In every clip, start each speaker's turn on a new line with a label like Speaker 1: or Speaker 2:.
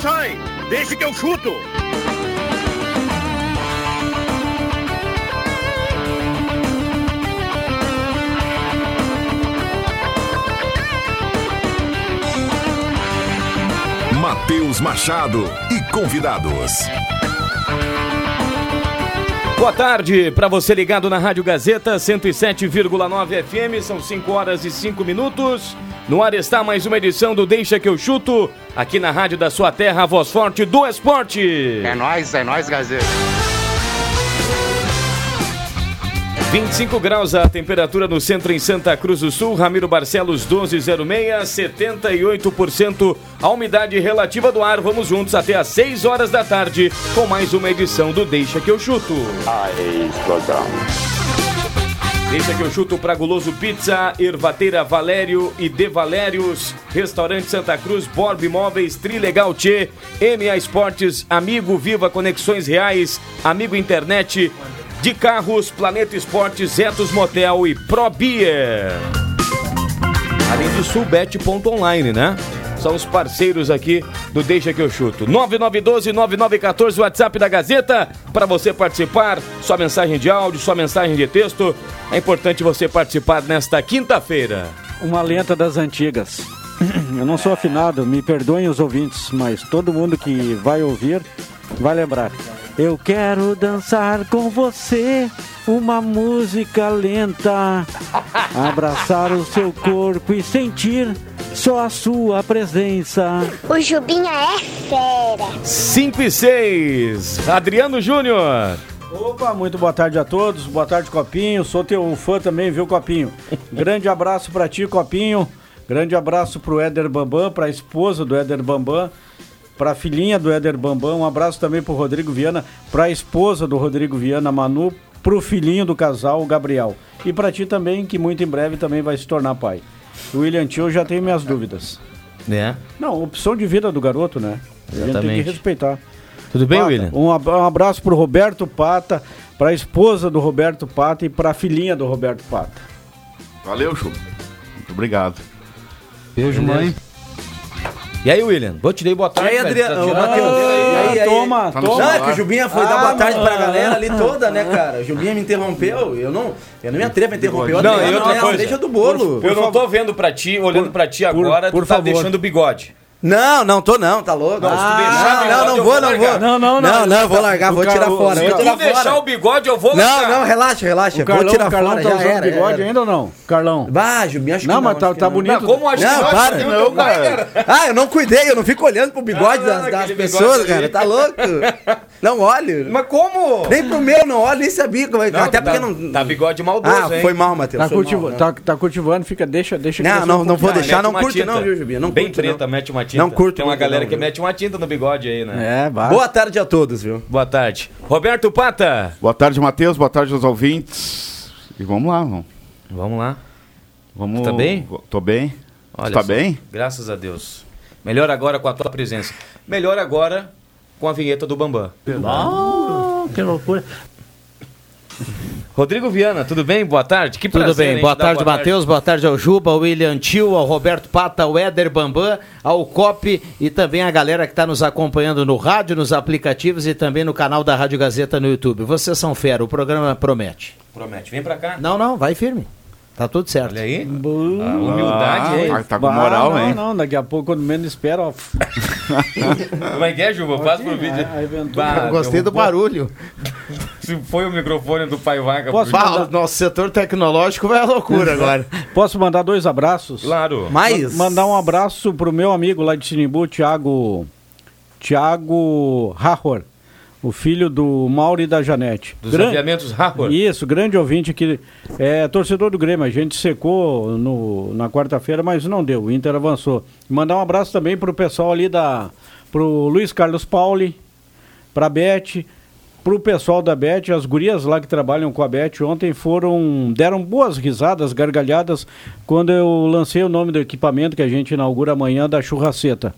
Speaker 1: sai! Deixe que eu chuto!
Speaker 2: Matheus Machado e convidados.
Speaker 3: Boa tarde para você ligado na Rádio Gazeta 107,9 FM, são 5 horas e 5 minutos. No ar está mais uma edição do Deixa que eu chuto, aqui na Rádio da sua terra, a voz forte do esporte.
Speaker 4: É nóis, é nóis, Gazeta.
Speaker 3: 25 graus a temperatura no centro em Santa Cruz do Sul, Ramiro Barcelos 1206, 78% a umidade relativa do ar. Vamos juntos até às 6 horas da tarde com mais uma edição do Deixa que eu chuto.
Speaker 4: Aí, explosão.
Speaker 3: Deixa que eu chuto pra Guloso Pizza, Ervateira Valério e De Valérios, Restaurante Santa Cruz, Borb Imóveis, Trilegal Tchê, MA Esportes, Amigo Viva Conexões Reais, Amigo Internet, de Carros, Planeta Esportes, Etos Motel e Pro Beer. Além do Sulbet.online, né? São os parceiros aqui do Deixa que eu chuto. 9912-9914, WhatsApp da Gazeta, para você participar. Sua mensagem de áudio, sua mensagem de texto. É importante você participar nesta quinta-feira.
Speaker 5: Uma lenta das antigas. Eu não sou afinado, me perdoem os ouvintes, mas todo mundo que vai ouvir vai lembrar. Eu quero dançar com você uma música lenta, abraçar o seu corpo e sentir só a sua presença.
Speaker 6: O Jubinha é fera.
Speaker 3: 5 e 6, Adriano Júnior.
Speaker 5: Opa, muito boa tarde a todos. Boa tarde, Copinho. Sou teu fã também, viu, Copinho? Grande abraço pra ti, Copinho. Grande abraço pro Éder Bambam, pra esposa do Éder Bambam, pra filhinha do Éder Bambam. Um abraço também pro Rodrigo Viana, pra esposa do Rodrigo Viana, Manu, pro filhinho do casal, o Gabriel. E pra ti também, que muito em breve também vai se tornar pai. O William Tio já tem minhas dúvidas.
Speaker 3: É.
Speaker 5: Não, opção de vida do garoto, né? A gente tem
Speaker 3: Exatamente.
Speaker 5: que respeitar.
Speaker 3: Tudo bem,
Speaker 5: Pata,
Speaker 3: William?
Speaker 5: Um ab- abraço pro Roberto Pata, pra esposa do Roberto Pata e pra filhinha do Roberto Pata.
Speaker 7: Valeu, Chu. Muito obrigado.
Speaker 8: Beijo, mãe.
Speaker 3: E aí, William? Vou te dei boa
Speaker 8: E
Speaker 3: tarde.
Speaker 8: aí,
Speaker 3: velho.
Speaker 8: Adriano?
Speaker 3: Tá
Speaker 8: Matheus,
Speaker 3: aí.
Speaker 8: e aí, e aí?
Speaker 5: Toma,
Speaker 7: Tá
Speaker 5: toma.
Speaker 8: Não, é que o Jubinha foi dar
Speaker 5: Ah,
Speaker 8: boa tarde pra galera ali toda, né, cara? O Jubinha me interrompeu. Eu não, eu não me atrevo a interromper. o
Speaker 3: Não, e outra
Speaker 8: não,
Speaker 3: coisa.
Speaker 8: Deixa do bolo.
Speaker 3: Eu não tô vendo pra ti, olhando pra ti
Speaker 5: por-
Speaker 3: agora,
Speaker 5: por
Speaker 3: tu tá
Speaker 5: favor.
Speaker 3: deixando o bigode.
Speaker 8: Não, não tô não, tá louco?
Speaker 3: Não,
Speaker 8: Ah,
Speaker 3: deixar
Speaker 8: não, não, não
Speaker 3: vou
Speaker 8: não vou.
Speaker 5: Não, não, não.
Speaker 8: Não, não, vou largar, vou tirar fora.
Speaker 5: se
Speaker 3: tu deixar o bigode, eu vou
Speaker 8: Não,
Speaker 3: largar.
Speaker 8: não, relaxa, relaxa.
Speaker 5: O Carlão,
Speaker 8: Vou tirar
Speaker 5: o Carlão
Speaker 8: fora,
Speaker 5: tá
Speaker 8: já
Speaker 5: usando
Speaker 8: era.
Speaker 5: bigode
Speaker 8: era.
Speaker 5: ainda ou não? Carlão.
Speaker 8: Bah, Jubinha, acho que
Speaker 5: Não,
Speaker 8: não.
Speaker 5: mas
Speaker 8: acho
Speaker 5: tá-
Speaker 8: que
Speaker 5: tá
Speaker 8: não.
Speaker 5: bonito.
Speaker 3: Não, como acho
Speaker 8: Não,
Speaker 3: que
Speaker 8: para.
Speaker 7: Não, cara.
Speaker 8: Ah, eu não cuidei, eu não fico olhando pro bigode
Speaker 3: Ah,
Speaker 8: das,
Speaker 3: não,
Speaker 8: pessoas,
Speaker 3: bigode
Speaker 8: cara. Tá louco? Não olho.
Speaker 3: Mas como?
Speaker 8: Nem pro meu, não olho, nem sabia como é.
Speaker 3: Não,
Speaker 8: Até
Speaker 3: tá-
Speaker 8: porque não.
Speaker 3: Tá bigode maldoso,
Speaker 8: Ah,
Speaker 3: hein?
Speaker 8: foi mal, Matheus.
Speaker 5: Tá,
Speaker 8: né?
Speaker 5: tá, tá cultivando, fica, deixa, deixa
Speaker 8: Não, não, não vou
Speaker 3: Ah,
Speaker 8: deixar, não curte não, viu, Jubinha? Não
Speaker 3: Bem
Speaker 8: curte,
Speaker 3: preta,
Speaker 8: não.
Speaker 3: mete uma tinta.
Speaker 8: Não curto
Speaker 3: Tem uma
Speaker 8: muito,
Speaker 3: galera
Speaker 8: não,
Speaker 3: que
Speaker 8: viu?
Speaker 3: mete uma tinta no bigode aí, né?
Speaker 5: É, vai.
Speaker 8: Boa tarde a todos, viu?
Speaker 3: Boa tarde. Roberto Pata.
Speaker 7: Boa tarde, Matheus. Boa tarde aos ouvintes. E vamos lá, vamos.
Speaker 3: Vamos lá.
Speaker 7: vamos
Speaker 3: Tá bem?
Speaker 7: Tô bem.
Speaker 3: Olha
Speaker 7: Tu tá
Speaker 3: só.
Speaker 7: bem?
Speaker 3: Graças a Deus. Melhor agora com a tua presença. Melhor agora com a vinheta do Bambam.
Speaker 5: Ah, que loucura.
Speaker 3: Rodrigo Viana, tudo bem? Boa tarde. Que
Speaker 9: Tudo
Speaker 3: prazer,
Speaker 9: bem,
Speaker 3: hein,
Speaker 9: boa tarde, Matheus, boa tarde ao Juba, ao William Tio, ao Roberto Pata, ao Éder Bambam, ao Cop e também a galera que está nos acompanhando no rádio, nos aplicativos e também no canal da Rádio Gazeta no YouTube. Vocês são fera, o programa promete.
Speaker 3: Promete, vem pra cá.
Speaker 9: Não, não, vai firme. Tá tudo certo.
Speaker 3: Olha aí. A humildade, hein?
Speaker 7: Ah, tá com moral,
Speaker 5: não,
Speaker 7: hein?
Speaker 5: Não, daqui a pouco, quando menos espera, ó.
Speaker 3: Como é que é, Juba? Faz pro vídeo.
Speaker 5: Ventou.
Speaker 3: Bah,
Speaker 9: Gostei do barulho.
Speaker 3: Se foi o microfone do Pai Vaga.
Speaker 5: Posso-
Speaker 3: por-
Speaker 9: Bah, o nosso setor tecnológico vai à loucura agora.
Speaker 5: Posso mandar dois abraços?
Speaker 3: Claro.
Speaker 8: Mas.
Speaker 5: Mandar um abraço pro meu amigo lá de Sinimbu, Thiago. Thiago Rahor, o filho do Mauro e da Janete.
Speaker 3: Dos
Speaker 5: Gran-
Speaker 3: aviamentos Harvard.
Speaker 5: Isso, grande ouvinte aqui. É torcedor do Grêmio. A gente secou no, na quarta-feira, mas não deu. O Inter avançou. Mandar um abraço também pro pessoal ali da. pro Luiz Carlos Pauli, pra Beth, pro pessoal da Beth, as gurias lá que trabalham com a Beth ontem foram. deram boas risadas, gargalhadas, quando eu lancei o nome do equipamento que a gente inaugura amanhã da churraceta.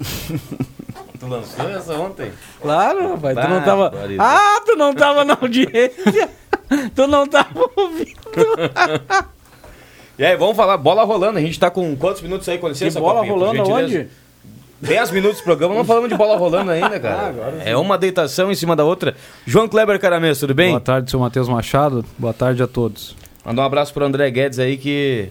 Speaker 3: Tu lançou essa ontem?
Speaker 5: Claro, rapaz, tu não tava. Ah, tu não tava na audiência. tu não tava ouvindo.
Speaker 3: E aí, vamos falar, bola rolando. A gente tá com quantos minutos aí, com licença?
Speaker 5: Bola
Speaker 3: Copinha,
Speaker 5: rolando aonde?
Speaker 3: 10 minutos de programa, não falamos de bola rolando ainda, cara. é uma deitação em cima da outra. João Kleber Caramês, tudo bem?
Speaker 10: Boa tarde, seu Matheus Machado. Boa tarde a todos.
Speaker 3: Mandar um abraço pro André Guedes aí que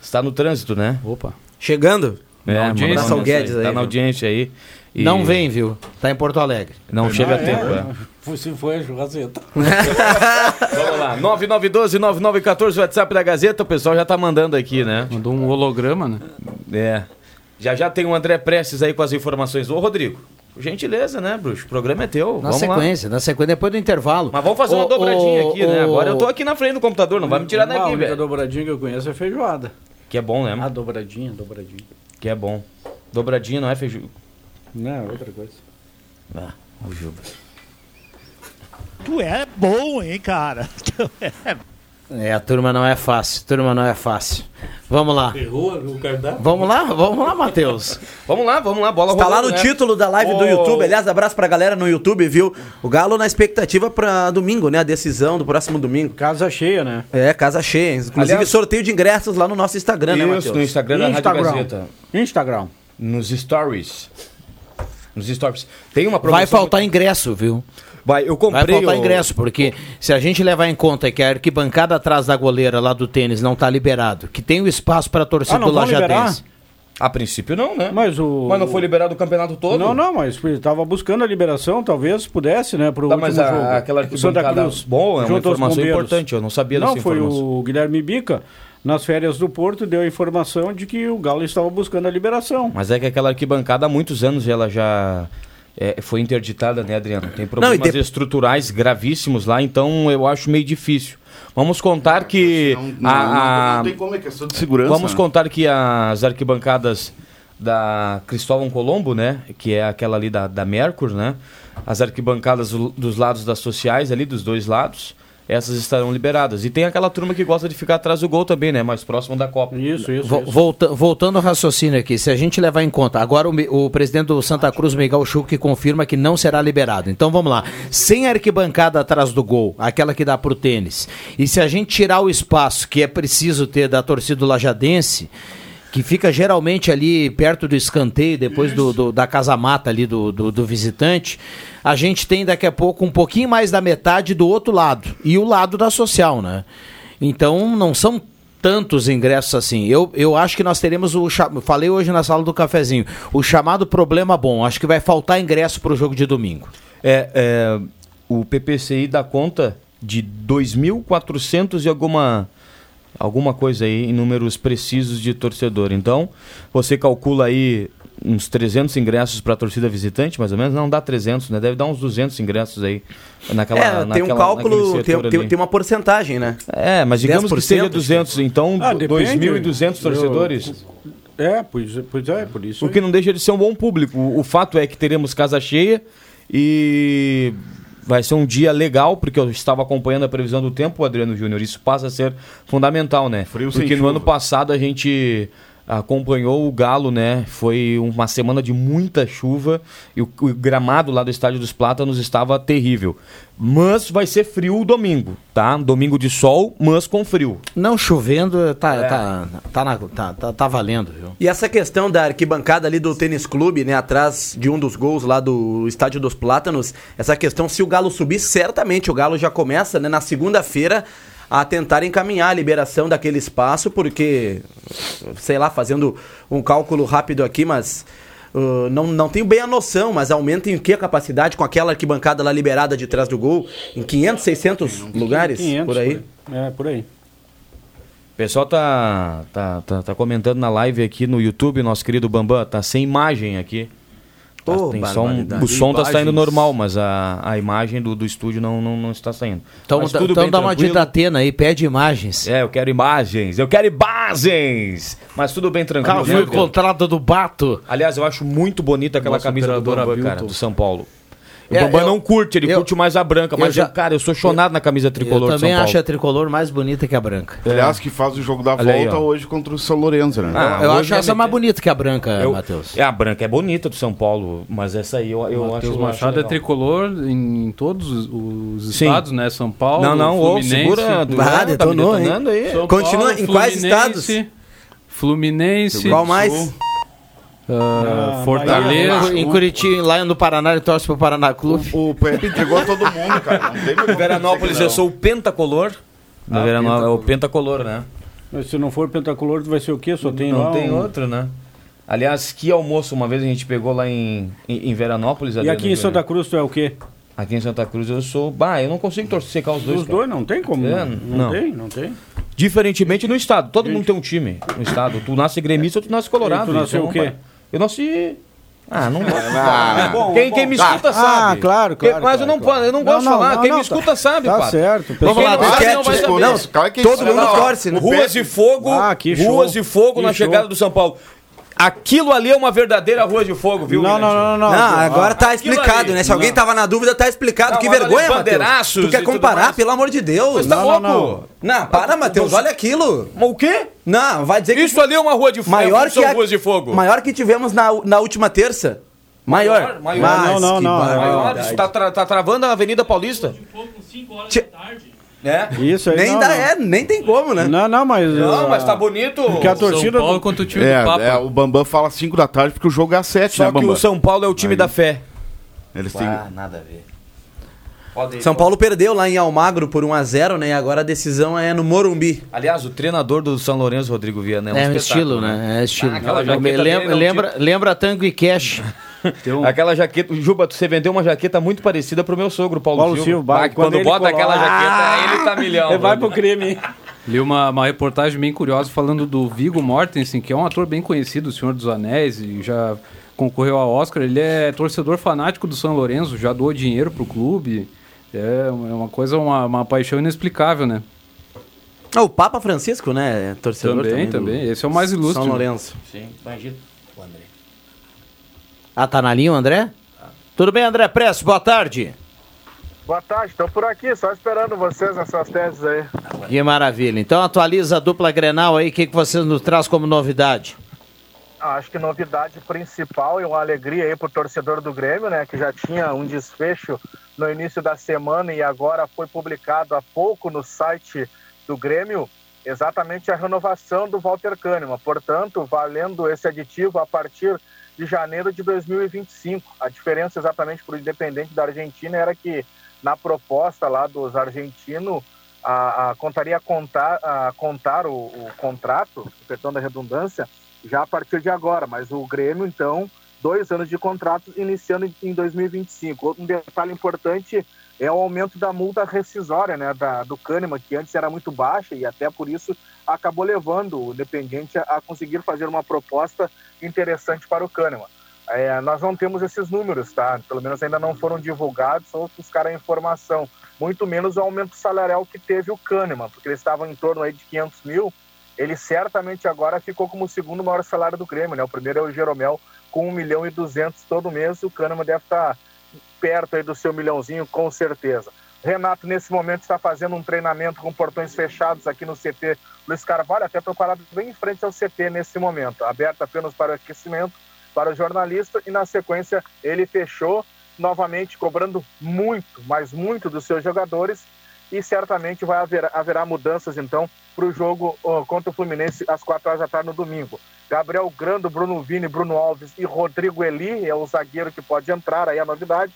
Speaker 3: está no trânsito, né?
Speaker 10: Opa.
Speaker 8: Chegando?
Speaker 3: É,
Speaker 10: Na
Speaker 3: um
Speaker 10: audiência.
Speaker 3: abraço
Speaker 8: Ao Guedes aí,
Speaker 3: Tá na audiência aí. E
Speaker 9: Não vem, viu? Tá em Porto Alegre.
Speaker 3: Não chega a tempo, é.
Speaker 5: Foi- Se foi a churrasqueta.
Speaker 3: Vamos lá, 9912-9914, WhatsApp da Gazeta, o pessoal já tá mandando aqui, né?
Speaker 10: Mandou um holograma, né?
Speaker 3: É. Já já tem o André Prestes aí com as informações. Ô, Rodrigo, gentileza, né, bruxo? O programa é teu.
Speaker 9: Na
Speaker 3: vamos
Speaker 9: sequência, na sequência, depois do intervalo.
Speaker 3: Lá. Mas vamos fazer uma dobradinha
Speaker 9: ô,
Speaker 3: aqui, né?
Speaker 9: ô,
Speaker 3: Agora eu tô aqui na frente do computador, não vai me tirar
Speaker 5: A
Speaker 3: daqui,
Speaker 5: única
Speaker 3: velho.
Speaker 5: dobradinha que eu conheço é feijoada.
Speaker 3: Que é bom, né?
Speaker 5: Ah, dobradinha, dobradinha.
Speaker 3: Que é bom. Dobradinha não é feijão.
Speaker 5: Não, é outra coisa.
Speaker 3: Ah, o Juba.
Speaker 1: Tu é bom, hein, cara?
Speaker 9: É, a turma não é fácil, turma não é fácil. Vamos lá.
Speaker 5: Errou o cardápio?
Speaker 9: Vamos lá, vamos lá, Matheus.
Speaker 3: Vamos lá, vamos lá, bola
Speaker 8: Tá lá no
Speaker 3: né?
Speaker 8: título da live do
Speaker 3: Ô.
Speaker 8: YouTube. Aliás, abraço pra galera no YouTube, viu? O Galo na expectativa pra domingo, né? A decisão do próximo domingo.
Speaker 5: Casa cheia, né?
Speaker 8: É, casa cheia. Inclusive,
Speaker 3: Aliás-
Speaker 8: sorteio de ingressos lá no nosso Instagram, né,
Speaker 3: Isso,
Speaker 8: Matheus?
Speaker 3: no Instagram da Rádio
Speaker 5: Instagram.
Speaker 3: Gazeta.
Speaker 5: Instagram.
Speaker 3: Nos stories. Nos stories. Tem uma promoção...
Speaker 9: Vai faltar ingresso, viu?
Speaker 3: Vai, eu
Speaker 9: Vai
Speaker 3: comprei...
Speaker 9: faltar
Speaker 3: o-
Speaker 9: ingresso, porque se a gente levar em conta que a arquibancada atrás da goleira lá do tênis não tá liberado, que tem o espaço para torcida
Speaker 5: Ah,
Speaker 9: do Lajadense.
Speaker 3: A princípio não, né?
Speaker 5: Mas o.
Speaker 3: Mas não foi liberado o campeonato todo?
Speaker 5: Não, não, mas ele tava buscando a liberação, talvez pudesse, né, pro
Speaker 3: Tá,
Speaker 5: último
Speaker 3: mas a-
Speaker 5: jogo.
Speaker 3: aquela
Speaker 5: Santa
Speaker 3: arquibancada
Speaker 5: Cruz.
Speaker 3: boa, é uma informação importante, eu não sabia
Speaker 5: Não,
Speaker 3: dessa
Speaker 5: foi o Guilherme Bica, nas férias do Porto, deu a informação de que o Galo estava buscando a liberação.
Speaker 3: Mas é que aquela arquibancada há muitos anos ela já é, foi interditada, né, Adriano? Tem problemas
Speaker 8: Não, de-
Speaker 3: estruturais gravíssimos lá, então eu acho meio difícil. Vamos contar que
Speaker 7: Não, não,
Speaker 3: a-
Speaker 7: não,
Speaker 3: a-
Speaker 7: não tem como, é questão de segurança.
Speaker 3: Vamos
Speaker 7: né?
Speaker 3: contar que as arquibancadas da Cristóvão Colombo, né? Que é aquela ali da, da Mercur, né? As arquibancadas do- dos lados das sociais ali, dos dois lados, essas estarão liberadas. E tem aquela turma que gosta de ficar atrás do gol também, né? Mais próximo da Copa.
Speaker 5: Isso, isso,
Speaker 9: Vo-
Speaker 5: isso.
Speaker 9: volta- voltando ao raciocínio aqui, se a gente levar em conta, agora o, o presidente do Santa Cruz, Miguel Chuc, confirma que não será liberado. Então vamos lá, sem arquibancada atrás do gol, aquela que dá pro tênis, e se a gente tirar o espaço que é preciso ter da torcida do Lajadense, que fica geralmente ali perto do escanteio, depois do, do- da casa-mata ali do, do, do visitante, a gente tem daqui a pouco um pouquinho mais da metade do outro lado, e o lado da social, né? Então não são tantos ingressos assim. Eu, eu acho que nós teremos o. Falei hoje na sala do cafezinho. O chamado problema bom. Acho que vai faltar ingresso para o jogo de domingo.
Speaker 3: É, é, o PPCI dá conta de 2.400 e alguma alguma coisa aí em números precisos de torcedor. Então, você calcula aí uns 300 ingressos para a torcida visitante, mais ou menos, não dá 300, né? Deve dar uns 200 ingressos aí naquela
Speaker 8: é, tem um
Speaker 3: naquela-
Speaker 8: cálculo,
Speaker 3: naquele
Speaker 8: tem, tem, tem uma porcentagem, né?
Speaker 3: É, mas digamos que
Speaker 8: 10%,
Speaker 3: seja 200, então
Speaker 5: Ah, depende.
Speaker 3: 2.200 torcedores.
Speaker 5: É, pois, pois é, por isso.
Speaker 3: O que não deixa de ser um bom público. O, o fato é que teremos casa cheia e vai ser um dia legal, porque eu estava acompanhando a previsão do tempo, Adriano Júnior. Isso passa a ser fundamental, né?
Speaker 7: Frio
Speaker 3: porque no
Speaker 7: chuva.
Speaker 3: ano passado a gente acompanhou o Galo, né? Foi uma semana de muita chuva e o, o gramado lá do Estádio dos Plátanos estava terrível. Mas vai ser frio o domingo, tá? Domingo de sol, mas com frio.
Speaker 9: Não chovendo, tá, tá, tá, na- tá, tá, tá valendo, viu?
Speaker 8: E essa questão da arquibancada ali do tênis clube, né, atrás de um dos gols lá do Estádio dos Plátanos, essa questão, se o Galo subir, certamente o Galo já começa, né, na segunda-feira a tentar encaminhar a liberação daquele espaço, porque, sei lá, fazendo um cálculo rápido aqui, mas uh, não, não tenho bem a noção, mas aumenta em que a capacidade com aquela arquibancada lá liberada de trás do gol? Em 500, 600 lugares?
Speaker 5: 500,
Speaker 8: por aí?
Speaker 5: É, por aí.
Speaker 3: O pessoal tá, tá, tá, tá comentando na live aqui no YouTube, nosso querido Bambam, tá sem imagem aqui. Tá- tem som, o som tá
Speaker 7: Imagens.
Speaker 3: saindo normal, mas a, a imagem do, do estúdio não, não, não está saindo.
Speaker 9: Então,
Speaker 3: Mas tudo
Speaker 9: então
Speaker 3: bem,
Speaker 9: dá uma
Speaker 3: tranquilo.
Speaker 9: de Atena aí, pede imagens.
Speaker 3: É, eu quero imagens, eu quero imagens! Mas tudo bem tranquilo.
Speaker 9: Cara, foi o
Speaker 3: Adriano?
Speaker 9: contrato do Bato.
Speaker 3: Aliás, eu acho muito bonita aquela
Speaker 10: Nosso
Speaker 3: camisa do
Speaker 10: Abilton.
Speaker 3: cara, do São Paulo. O
Speaker 9: É,
Speaker 3: Bambam
Speaker 9: eu-
Speaker 3: não curte, ele
Speaker 9: eu-
Speaker 3: curte mais a branca, mas,
Speaker 9: já-
Speaker 3: eu, cara, eu sou chonado na camisa tricolor
Speaker 9: Eu
Speaker 3: do São
Speaker 9: também
Speaker 3: Paulo.
Speaker 9: acho a tricolor mais bonita que a branca.
Speaker 7: Aliás, que faz o jogo da
Speaker 3: Olha aí,
Speaker 7: volta
Speaker 3: ó.
Speaker 7: hoje contra o São Lourenço, né?
Speaker 3: Ah,
Speaker 9: eu
Speaker 3: hoje
Speaker 9: acho
Speaker 3: vai
Speaker 9: essa mais
Speaker 3: meter-
Speaker 9: bonita que a branca,
Speaker 3: Eu-
Speaker 9: Matheus.
Speaker 3: É, a branca é bonita do São Paulo, mas essa aí eu, eu acho
Speaker 10: Matheus
Speaker 3: eu acho
Speaker 10: Machado é tricolor em todos os, os
Speaker 3: Sim.
Speaker 10: estados, né? São Paulo,
Speaker 3: Não, não, ô,
Speaker 10: Fluminense.
Speaker 3: segura.
Speaker 8: Ah,
Speaker 3: tá me
Speaker 8: detonou, hein?
Speaker 3: detonando aí.
Speaker 10: São
Speaker 8: Continua
Speaker 10: Paulo,
Speaker 8: em quais estados?
Speaker 10: Fluminense.
Speaker 8: Qual mais?
Speaker 10: Ah, Fortaleza.
Speaker 9: Em Curitiba, lá no Paraná, ele torce pro Paraná Clube.
Speaker 7: O Pepe entregou a todo mundo, cara. Não
Speaker 3: Veranópolis, eu sou o pentacolor. No
Speaker 7: Ah,
Speaker 3: Veranópolis, é o
Speaker 7: pentacolor.
Speaker 3: né?
Speaker 5: Mas se não for pentacolor, vai ser o quê? Só tem
Speaker 3: não
Speaker 5: lá
Speaker 3: tem
Speaker 5: um-
Speaker 3: outro, né? Aliás, que almoço uma vez a gente pegou lá em, em, em Veranópolis.
Speaker 5: E aqui em Santa Cruz tu é o quê?
Speaker 3: Aqui em Santa Cruz eu sou. Bah, eu não consigo torcer secar os dois.
Speaker 5: Os
Speaker 3: cara.
Speaker 5: dois não tem como.
Speaker 3: É,
Speaker 5: não,
Speaker 3: não.
Speaker 5: tem, não tem.
Speaker 3: Diferentemente no estado. Todo mundo tem um time no estado. Tu nasce gremista ou tu nasce colorado.
Speaker 5: E tu nasceu
Speaker 3: é
Speaker 5: o quê?
Speaker 3: Eu nasci. Ah, não gosto
Speaker 7: Ah,
Speaker 5: bom,
Speaker 3: quem,
Speaker 5: bom.
Speaker 3: quem me
Speaker 5: Ah,
Speaker 3: escuta
Speaker 5: ah,
Speaker 3: sabe.
Speaker 5: claro,
Speaker 3: Quem-
Speaker 5: claro,
Speaker 3: Mas eu
Speaker 5: claro,
Speaker 3: não,
Speaker 5: claro.
Speaker 3: eu não
Speaker 5: Não,
Speaker 3: gosto
Speaker 5: não,
Speaker 3: de falar.
Speaker 5: não,
Speaker 3: quem
Speaker 5: não,
Speaker 3: me
Speaker 5: tá-
Speaker 3: escuta sabe,
Speaker 5: tá
Speaker 3: Pato.
Speaker 5: certo.
Speaker 3: Quem
Speaker 5: Pessoal,
Speaker 3: não
Speaker 8: lá,
Speaker 3: sabe não vai saber.
Speaker 8: não,
Speaker 7: Cara, que
Speaker 8: todo mundo
Speaker 7: não,
Speaker 8: torce, né?
Speaker 3: Ruas de Fogo,
Speaker 5: Ah.
Speaker 3: Ruas de Fogo na
Speaker 5: Que show.
Speaker 3: chegada do São Paulo. Aquilo ali é uma verdadeira Rua de Fogo, viu?
Speaker 5: Não, não, não, não, não.
Speaker 8: Não, agora tá explicado,
Speaker 3: ali,
Speaker 8: né? Se alguém tava na dúvida, tá explicado.
Speaker 3: Não,
Speaker 8: que vergonha, Matheus. Tu quer comparar, pelo amor de Deus.
Speaker 3: Mas tá
Speaker 5: Não,
Speaker 3: louco.
Speaker 5: não,
Speaker 8: Não, para, Matheus, olha aquilo.
Speaker 3: O quê?
Speaker 8: Não, vai dizer que
Speaker 3: Isso ali é uma Rua de Fogo.
Speaker 8: maior
Speaker 3: são
Speaker 8: que a,
Speaker 3: Ruas de Fogo.
Speaker 8: maior que tivemos na, na última terça. Maior.
Speaker 3: Maior, maior.
Speaker 8: Mas
Speaker 5: Não, não, não,
Speaker 8: barbaridade.
Speaker 3: Maior, isso tá, tá travando a Avenida Paulista.
Speaker 8: Tchê,
Speaker 3: É?
Speaker 5: Isso aí
Speaker 8: Nem,
Speaker 5: não,
Speaker 8: dá,
Speaker 5: não.
Speaker 8: é, nem tem como, né?
Speaker 5: Não, não, mas.
Speaker 3: Não,
Speaker 5: ah,
Speaker 3: mas tá bonito.
Speaker 5: Porque a torcida.
Speaker 10: São Paulo contra o time
Speaker 7: É,
Speaker 10: do Papa.
Speaker 7: é, o Bambam fala às 5 da tarde porque o jogo é às 7,
Speaker 3: Só
Speaker 7: né,
Speaker 3: que
Speaker 7: Bambam?
Speaker 3: o São Paulo é o time
Speaker 7: Aí.
Speaker 3: da fé.
Speaker 7: Eles têm...
Speaker 9: Ah, nada a ver.
Speaker 8: São Paulo perdeu lá em Almagro por 1x0, né? E agora a decisão é no Morumbi.
Speaker 3: Aliás, o treinador do São Lourenço, Rodrigo Viana, é um,
Speaker 9: É um
Speaker 3: espetáculo,
Speaker 9: estilo, né? É estilo.
Speaker 3: Ah, jaqueta
Speaker 9: lembra,
Speaker 3: não
Speaker 9: lembra, lembra Tango e Cash.
Speaker 3: Aquela jaqueta, Juba, você vendeu uma jaqueta muito parecida pro meu sogro, Paulo,
Speaker 5: Paulo
Speaker 3: Silva.
Speaker 5: Silva,
Speaker 3: Bah, quando,
Speaker 5: quando
Speaker 3: bota
Speaker 5: coloca-
Speaker 3: aquela jaqueta,
Speaker 5: Ah!
Speaker 3: ele tá milhão.
Speaker 5: Ele vai
Speaker 3: mano.
Speaker 5: pro crime.
Speaker 10: Li uma, uma reportagem bem curiosa falando do Vigo Mortensen, que é um ator bem conhecido, o Senhor dos Anéis, e já concorreu ao Oscar. Ele é torcedor fanático do São Lourenço, já doou dinheiro pro clube. É uma é uma coisa, uma, uma paixão inexplicável, né?
Speaker 8: Ah, o Papa Francisco, né? Torcedor
Speaker 10: Também,
Speaker 8: também.
Speaker 10: também. Esse é o mais ilustre.
Speaker 8: São Lourenço.
Speaker 9: Sim, imagina. O André. Ah, tá na linha o André? Tudo bem, André Presso? Boa tarde.
Speaker 11: Boa tarde, estou por aqui, só esperando vocês nessas teses aí.
Speaker 9: Que maravilha. Então atualiza a dupla Grenal aí, o que, que vocês nos traz como novidade?
Speaker 11: Ah, Acho que novidade principal e uma alegria aí pro torcedor do Grêmio, né? Que já tinha um desfecho no início da semana e agora foi publicado há pouco no site do Grêmio exatamente a renovação do Walter Kahneman. Portanto, valendo esse aditivo a partir de janeiro de 2025. A diferença exatamente para o Independente da Argentina era que na proposta lá dos argentinos a, a, contaria contar, a contar o, o contrato, perdão da redundância, já a partir de agora, mas o Grêmio, então, dois anos de contrato iniciando em- em 2025. Outro detalhe importante é o aumento da multa rescisória né, da, do Kahneman, que antes era muito baixa e até por isso acabou levando o Independiente a, a conseguir fazer uma proposta interessante para o Kahneman. É, nós não temos esses números, tá? Pelo menos ainda não foram divulgados ou buscaram a informação. Muito menos o aumento salarial que teve o Kahneman, porque ele estava em torno aí de 500 mil. Ele certamente agora ficou como o segundo maior salário do Grêmio, né? O primeiro é o Jeromel com 1 milhão e 200 todo mês. O Kahneman deve estar perto aí do seu milhãozinho, com certeza. Renato, nesse momento, está fazendo um treinamento com portões fechados aqui no CT Luiz Carvalho, até preparado bem em frente ao CT nesse momento, aberto apenas para o aquecimento, para o jornalista, e na sequência ele fechou novamente, cobrando muito, mas muito dos seus jogadores, e certamente vai haver, haverá mudanças então para o jogo contra o Fluminense às quatro horas da tarde no domingo. Gabriel Grando, Bruno Vini, Bruno Alves e Rodrigo Eli é o zagueiro que pode entrar, aí a novidade.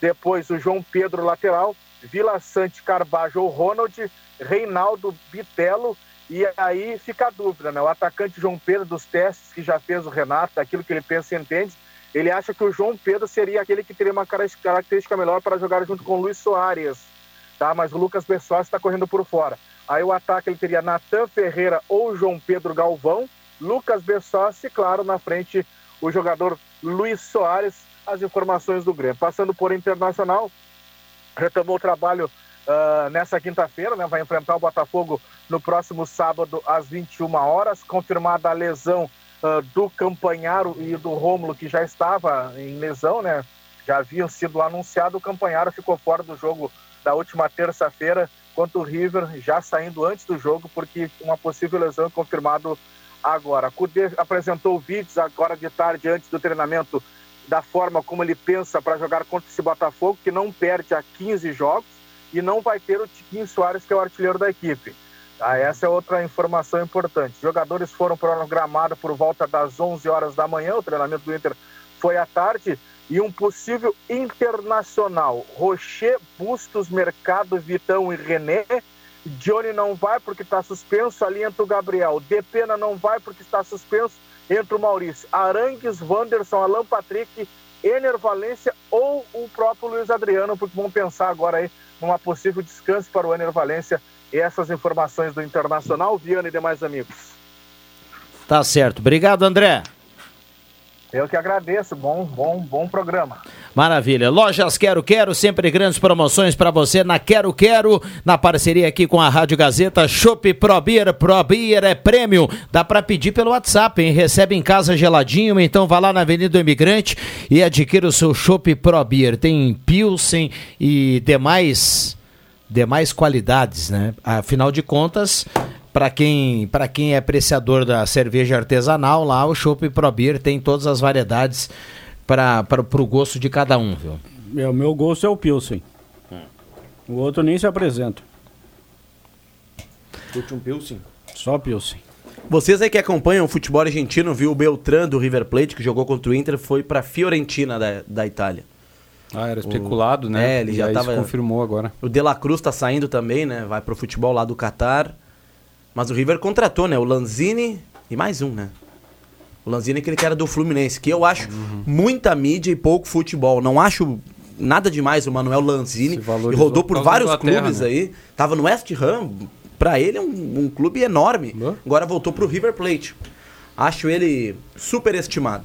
Speaker 11: Depois o João Pedro, lateral, Vila Sante, Carbajo ou Ronald, Reinaldo, Bitelo, e aí fica a dúvida, né? O atacante João Pedro, dos testes que já fez o Renato, daquilo que ele pensa e entende, ele acha que o João Pedro seria aquele que teria uma cara- característica melhor para jogar junto com o Luiz Soares, tá? Mas o Lucas Bessotti está correndo por fora. Aí o ataque ele teria Natan Ferreira ou João Pedro Galvão, Lucas Bessotti, e claro, na frente o jogador Luiz Soares, as informações do Grêmio. Passando por Internacional, retomou o trabalho ah, nessa quinta-feira, né? Vai enfrentar o Botafogo no próximo sábado às 21 horas, confirmada a lesão ah, do Campanharo e do Rômulo, que já estava em lesão, né? Já haviam sido anunciado, o Campanharo ficou fora do jogo da última terça-feira, quanto o River já saindo antes do jogo, porque uma possível lesão é confirmado agora. Cudê apresentou vídeos agora de tarde, antes do treinamento, da forma como ele pensa para jogar contra esse Botafogo, que não perde há 15 jogos, e não vai ter o Tiquinho Soares, que é o artilheiro da equipe. Tá? Essa é outra informação importante. Jogadores foram para o gramado por volta das 11 horas da manhã, o treinamento do Inter foi à tarde, e um possível internacional. Rocher, Bustos, Mercado, Vitão e René. Johnny não vai porque está suspenso, ali entra o Gabriel. Depena não vai porque está suspenso, entra o Maurício. Arangues, Wanderson, Alan Patrick, Ener Valência ou o próprio Luiz Adriano, porque vão pensar agora aí numa possível descanso para o Ener Valência. E essas informações do Internacional, Viana e demais amigos.
Speaker 9: Tá certo. Obrigado, André.
Speaker 11: Eu que agradeço. Bom, bom, bom programa.
Speaker 9: Maravilha. Lojas Quero Quero, sempre grandes promoções para você na Quero Quero, na parceria aqui com a Rádio Gazeta, Shop Pro Beer, Pro Beer é prêmio. Dá para pedir pelo WhatsApp, hein? Recebe em casa geladinho, então vá lá na Avenida do Imigrante e adquira o seu Shop Pro Beer. Tem Pilsen e demais demais qualidades, né? Afinal de contas, para quem, quem é apreciador da cerveja artesanal, lá o Chopp Pro Beer tem todas as variedades para o gosto de cada um, viu?
Speaker 5: É, o meu gosto é o Pilsen. O outro nem se apresenta.
Speaker 3: Curte um Pilsen?
Speaker 5: Só Pilsen.
Speaker 8: Vocês aí que acompanham o futebol argentino, viu o Beltrán do River Plate, que jogou contra o Inter, foi para Fiorentina da, da Itália.
Speaker 10: Ah, era especulado,
Speaker 8: O-
Speaker 10: né?
Speaker 8: É, ele
Speaker 10: E
Speaker 8: já
Speaker 10: aí se
Speaker 8: tava.
Speaker 10: confirmou agora.
Speaker 8: O De La Cruz tá saindo também, né? Vai pro futebol lá do Catar. Mas o River contratou, né? O Lanzini e mais um, né? O Lanzini é aquele que era do Fluminense, que eu acho
Speaker 10: Uhum.
Speaker 8: muita mídia e pouco futebol. Não acho nada demais o Manuel Lanzini. E rodou
Speaker 10: por
Speaker 8: vários clubes
Speaker 10: né?
Speaker 8: aí. Tava no West Ham. Pra ele é um, um clube enorme. Agora voltou pro River Plate. Acho ele super estimado.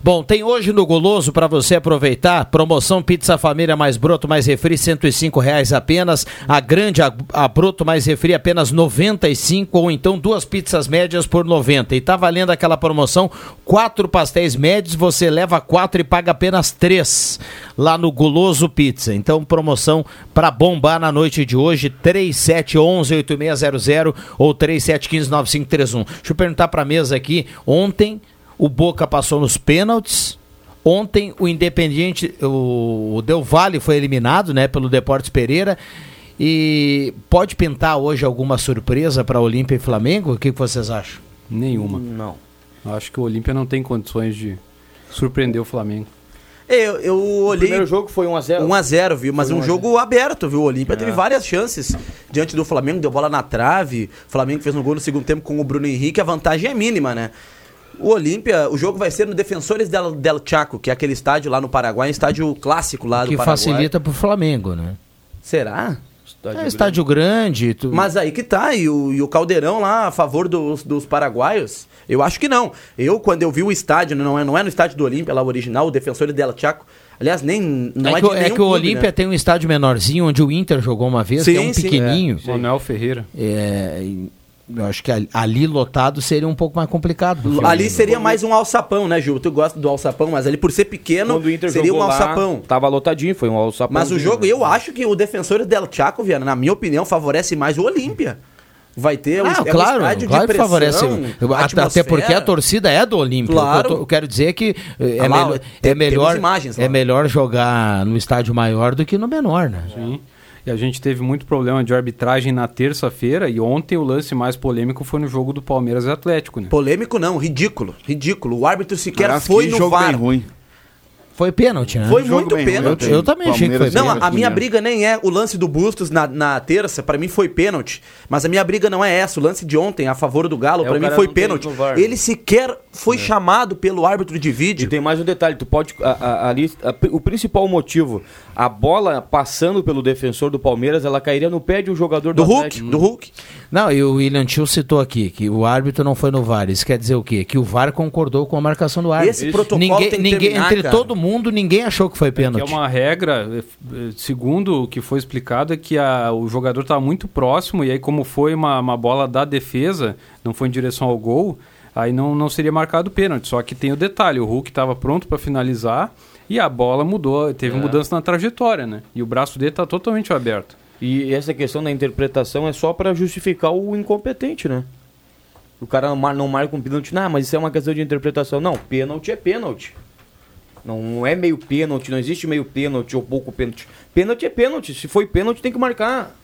Speaker 9: Bom, tem hoje no Goloso para você aproveitar, promoção Pizza Família mais Broto mais Refri, 105 reais apenas, a grande a, a Broto mais Refri apenas 95 ou então duas pizzas médias por 90. E tá valendo aquela promoção, quatro pastéis médios, você leva quatro e paga apenas três lá no Goloso Pizza. Então, promoção para bombar na noite de hoje, 3711 8600 ou 3715 9531. Deixa eu perguntar para mesa aqui, ontem o Boca passou nos pênaltis. Ontem o Independiente, o, o Del Valle foi eliminado, né, pelo Deportes Pereira. E pode pintar hoje alguma surpresa para Olímpia e Flamengo? O que, vocês acham?
Speaker 10: Nenhuma.
Speaker 8: Não.
Speaker 10: Acho que o Olímpia não tem condições de surpreender o Flamengo.
Speaker 8: Eu, eu olhei.
Speaker 3: primeiro jogo foi 1x0.
Speaker 8: 1x0, viu? Mas
Speaker 3: Foi
Speaker 8: um
Speaker 3: 1 a 0.
Speaker 8: jogo aberto, viu? O Olímpia teve
Speaker 10: É.
Speaker 8: várias chances diante do Flamengo, deu bola na trave. O Flamengo fez um gol no segundo tempo com o Bruno Henrique, a vantagem é mínima, né? O Olímpia, o jogo vai ser no Defensores del, del Chaco, que é aquele estádio lá no Paraguai, um estádio clássico lá do
Speaker 9: que
Speaker 8: Paraguai.
Speaker 9: facilita pro Flamengo, né?
Speaker 8: Será?
Speaker 9: É estádio grande. tu-
Speaker 8: Mas aí que tá, e o, e o Caldeirão lá a favor dos, dos paraguaios? Eu acho que não. Eu, quando eu vi o estádio, não é, não é no estádio do Olímpia, lá o original, o Defensores del Chaco. Aliás, nem. Não
Speaker 9: é,
Speaker 8: é,
Speaker 9: que,
Speaker 8: de
Speaker 9: o- é que o
Speaker 8: clube,
Speaker 9: Olímpia
Speaker 8: né?
Speaker 9: tem um estádio menorzinho onde o Inter jogou uma vez, que é
Speaker 8: Sim,
Speaker 9: um
Speaker 8: sim.
Speaker 9: pequenininho.
Speaker 10: Manuel Ferreira.
Speaker 9: É, e eu acho que ali, lotado seria um pouco mais complicado.
Speaker 8: Ali seria mais um alçapão, né, Gil? Tu gosta do alçapão, mas ali por ser pequeno,
Speaker 3: Quando o Inter
Speaker 8: seria um
Speaker 3: jogou lá,
Speaker 8: alçapão.
Speaker 3: tava lotadinho, foi um alçapão.
Speaker 8: Mas o jogo, eu acho que o Defensor del Chaco, Viana, na minha opinião, favorece mais o Olímpia. Vai ter
Speaker 9: Ah,
Speaker 8: é um
Speaker 9: claro,
Speaker 8: estádio
Speaker 9: claro que
Speaker 8: pressão,
Speaker 9: favorece. Eu- Até
Speaker 8: atmosfera.
Speaker 9: porque a torcida é do Olímpia.
Speaker 8: Claro.
Speaker 9: Eu, tô- eu quero dizer que eh, é,
Speaker 8: Ah lá,
Speaker 9: melhor,
Speaker 8: tem-
Speaker 9: é, melhor,
Speaker 8: imagens
Speaker 9: é melhor jogar no estádio maior do que no menor, né?
Speaker 10: Sim. E a gente teve muito problema de arbitragem na terça-feira e ontem o lance mais polêmico foi no jogo do Palmeiras e Atlético, né?
Speaker 8: Polêmico não, ridículo, ridículo. O árbitro sequer
Speaker 7: Aliás,
Speaker 8: foi
Speaker 7: que
Speaker 8: no
Speaker 7: jogo
Speaker 8: VAR.
Speaker 7: bem ruim.
Speaker 9: Foi pênalti, né?
Speaker 8: Foi muito pênalti.
Speaker 7: ruim.
Speaker 9: Eu também achei que foi
Speaker 8: Não,
Speaker 9: pênalti.
Speaker 8: a, minha briga nem é o lance do Bustos na, na terça, pra mim foi pênalti. Mas a minha briga não é essa. O lance de ontem a favor do Galo,
Speaker 3: É,
Speaker 8: pra
Speaker 3: o
Speaker 8: mim foi pênalti. Ele sequer foi chamado pelo árbitro de
Speaker 3: E
Speaker 8: vídeo.
Speaker 3: tem mais um detalhe, tu pode. a- a- ali, a- o principal motivo, a bola passando pelo defensor do Palmeiras, ela cairia no pé de um jogador do,
Speaker 8: Do Hulk,
Speaker 3: Atlético.
Speaker 8: do Hulk.
Speaker 9: Não, e o William Tio citou aqui que o árbitro não foi no VAR. Isso quer dizer o quê? Que o VAR concordou com a marcação do árbitro.
Speaker 8: Esse protocolo
Speaker 9: ninguém,
Speaker 8: tem que
Speaker 9: ninguém
Speaker 8: terminar,
Speaker 9: Entre
Speaker 8: cara.
Speaker 9: todo mundo, ninguém achou que foi
Speaker 10: Que é
Speaker 9: pênalti.
Speaker 10: uma regra, eh, eh, segundo o que foi explicado, é que a- o jogador estava muito próximo e aí como foi uma, uma bola da defesa, não foi em direção ao gol, aí não, não seria marcado pênalti. Só que tem o detalhe, o Hulk estava pronto para finalizar e a bola mudou, teve
Speaker 3: É.
Speaker 10: mudança na trajetória, né? E o braço dele está totalmente aberto.
Speaker 3: E essa questão da interpretação é só pra justificar o incompetente, né? O cara não mar- não marca um pênalti, não, mas isso é uma questão de interpretação. Não, pênalti é pênalti. Não é meio pênalti, não existe meio pênalti ou pouco pênalti. Pênalti é pênalti. Se foi pênalti, tem que marcar.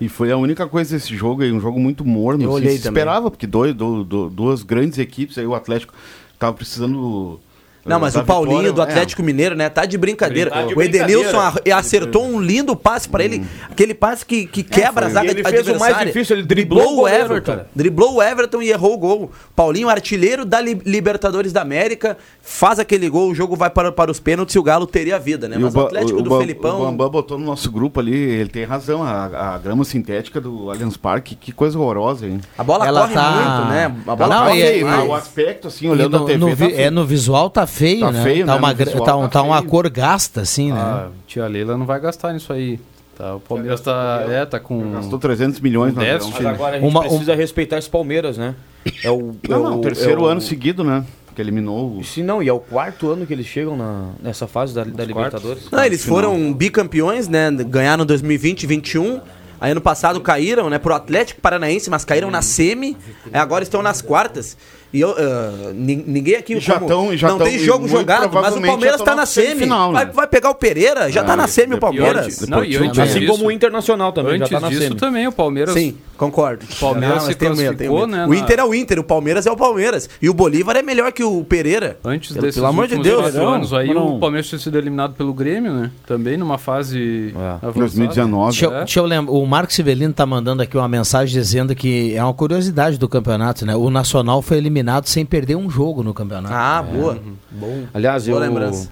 Speaker 7: E foi a única coisa desse jogo aí, um jogo muito morno.
Speaker 8: Eu
Speaker 7: assim,
Speaker 8: olhei
Speaker 7: se esperava, porque dois, do- do- duas grandes equipes, aí o Atlético tava precisando.
Speaker 8: Não, mas o Paulinho
Speaker 7: vitória.
Speaker 8: do
Speaker 7: É,
Speaker 8: Atlético Mineiro, né? Tá de brincadeira.
Speaker 3: Tá de
Speaker 8: o Edenilson
Speaker 3: brincadeira.
Speaker 8: a- acertou um lindo passe pra ele. Aquele passe que, que quebra a
Speaker 3: foi.
Speaker 8: zaga
Speaker 3: ele fez o mais difícil, ele driblou o
Speaker 8: o Everton.
Speaker 3: cara.
Speaker 8: Driblou o Everton e errou o gol. Paulinho, artilheiro da Li- Libertadores da América, faz aquele gol, o jogo vai para, para os pênaltis e o Galo teria a vida, né?
Speaker 7: E
Speaker 8: Mas o, Atlético
Speaker 7: o
Speaker 8: do
Speaker 7: Bam-
Speaker 8: Felipão.
Speaker 7: O Bambam botou no nosso grupo ali, ele tem razão. A, a grama sintética do Allianz Parque, que coisa horrorosa, hein?
Speaker 8: A bola
Speaker 9: Ela
Speaker 8: corre
Speaker 9: tá-
Speaker 8: muito, né? A bola
Speaker 9: Não,
Speaker 8: corre
Speaker 7: né? O aspecto, assim, olhando
Speaker 9: no,
Speaker 7: a TV.
Speaker 9: no
Speaker 7: tá
Speaker 9: vi- é, no visual tá feio,
Speaker 7: Tá
Speaker 9: né?
Speaker 7: feio,
Speaker 9: tá
Speaker 7: né?
Speaker 9: uma,
Speaker 7: No visual
Speaker 9: tá,
Speaker 7: tá
Speaker 9: um- tá uma
Speaker 7: feio.
Speaker 9: cor gasta, assim, né?
Speaker 10: Ah, tia Leila não vai gastar nisso aí. Tá, o Palmeiras tá, é, tá com.
Speaker 7: Gastou 300 milhões na
Speaker 10: déficit,
Speaker 3: Mas agora a gente
Speaker 9: Uma-
Speaker 3: precisa respeitar esse Palmeiras, né? É o, é
Speaker 7: Não, não,
Speaker 3: o-
Speaker 7: terceiro
Speaker 3: é o-
Speaker 7: ano seguido, né? Que eliminou o.
Speaker 3: Se não, e é o quarto ano que eles chegam na, nessa fase da, da Libertadores.
Speaker 8: Não, eles foram bicampeões, né? Ganharam 2020 e 21. Aí ano passado caíram, né, pro Atlético Paranaense, mas caíram na semi. Aí agora estão nas quartas. E eu, ah, ni- ninguém aqui
Speaker 7: E já
Speaker 8: como-
Speaker 7: tão- já
Speaker 8: não
Speaker 7: tão-
Speaker 8: tem jogo jogado, mas o Palmeiras tá
Speaker 7: tão
Speaker 8: na semi.
Speaker 7: semifinal,
Speaker 8: vai,
Speaker 7: né?
Speaker 8: vai pegar o Pereira, já tá na semi o Palmeiras.
Speaker 3: antes,
Speaker 10: Não, antes
Speaker 3: assim
Speaker 10: disso-
Speaker 3: como o Internacional também,
Speaker 10: Antes
Speaker 3: já tá na
Speaker 10: disso
Speaker 3: semi.
Speaker 10: também, o Palmeiras.
Speaker 8: Sim, concordo.
Speaker 10: Palmeiras
Speaker 8: Não,
Speaker 10: se
Speaker 8: tenho medo,
Speaker 10: classificou,
Speaker 8: medo.
Speaker 10: né,
Speaker 8: O
Speaker 10: na-
Speaker 8: Inter é o Inter, o Palmeiras é o Palmeiras. E o Bolívar é melhor que o Pereira.
Speaker 10: Antes
Speaker 8: Pelo-
Speaker 10: desses
Speaker 8: pelo amor de Deus.
Speaker 10: anos aí,
Speaker 5: não.
Speaker 10: o Palmeiras tinha sido eliminado pelo Grêmio, né? Também numa fase avançada.
Speaker 7: 2019.
Speaker 9: Deixa, eu-
Speaker 10: É.
Speaker 9: deixa eu lembrar, o Marcos Sivelino tá mandando aqui uma mensagem dizendo que é uma curiosidade do campeonato, né? O Nacional foi eliminado sem perder um jogo no campeonato.
Speaker 8: Ah, boa.
Speaker 10: Uhum.
Speaker 8: Bom.
Speaker 3: Aliás,
Speaker 8: Boa
Speaker 3: eu,
Speaker 8: lembrança.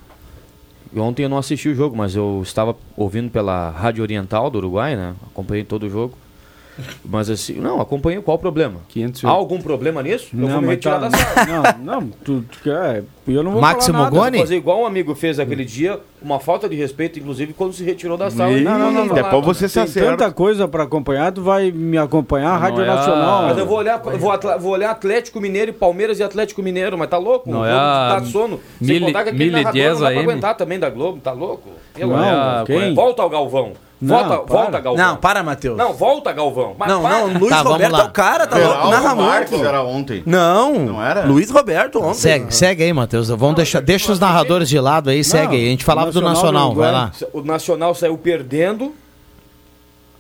Speaker 3: ontem eu não assisti o jogo, mas eu estava ouvindo pela Rádio Oriental do Uruguai, né? Acompanhei todo o jogo. Mas assim, não, acompanhei. Qual o problema?
Speaker 10: 500
Speaker 3: Há algum problema nisso? eu vou me retirar
Speaker 5: tá-
Speaker 3: da sala.
Speaker 5: Não, não, tu, tu quer. Eu não vou
Speaker 9: Máximo
Speaker 5: falar nada.
Speaker 9: Goni?
Speaker 3: Fazer igual um amigo fez aquele dia, uma falta de respeito, inclusive, quando se retirou da sala.
Speaker 7: Ih,
Speaker 3: Não, não, não,
Speaker 7: Depois você se
Speaker 5: Tem
Speaker 7: acerta.
Speaker 5: tanta coisa pra acompanhar, tu vai me acompanhar, a Rádio
Speaker 10: Não é
Speaker 5: Nacional.
Speaker 3: Mas eu vou olhar, eu vou, atla- vou olhar Atlético Mineiro e Palmeiras e Atlético Mineiro, mas tá louco?
Speaker 10: Não é a
Speaker 3: tá de sono. Sem
Speaker 10: mil-
Speaker 3: contar que aquele
Speaker 10: e
Speaker 3: narrador não dá pra aguentar também da Globo, tá louco? Pelo
Speaker 5: Não, quem?
Speaker 3: Volta ao Galvão.
Speaker 5: Não,
Speaker 3: Volta,
Speaker 5: para.
Speaker 3: volta Galvão.
Speaker 8: Não, para, Matheus.
Speaker 3: Não, volta Galvão. Mas
Speaker 8: Não,
Speaker 3: para.
Speaker 8: não, Luiz
Speaker 9: Tá,
Speaker 8: Roberto
Speaker 9: lá.
Speaker 8: é o cara, tá louco. Narra muito.
Speaker 7: era ontem.
Speaker 8: Não,
Speaker 7: Não era?
Speaker 8: Luiz Roberto ontem.
Speaker 9: Segue, segue aí, Matheus. Vamos deixar, deixa os narradores de lado aí, segue aí. A gente falava do
Speaker 5: Nacional
Speaker 9: Nacional,
Speaker 5: do
Speaker 9: vai
Speaker 5: Uruguai.
Speaker 9: lá.
Speaker 3: O Nacional saiu perdendo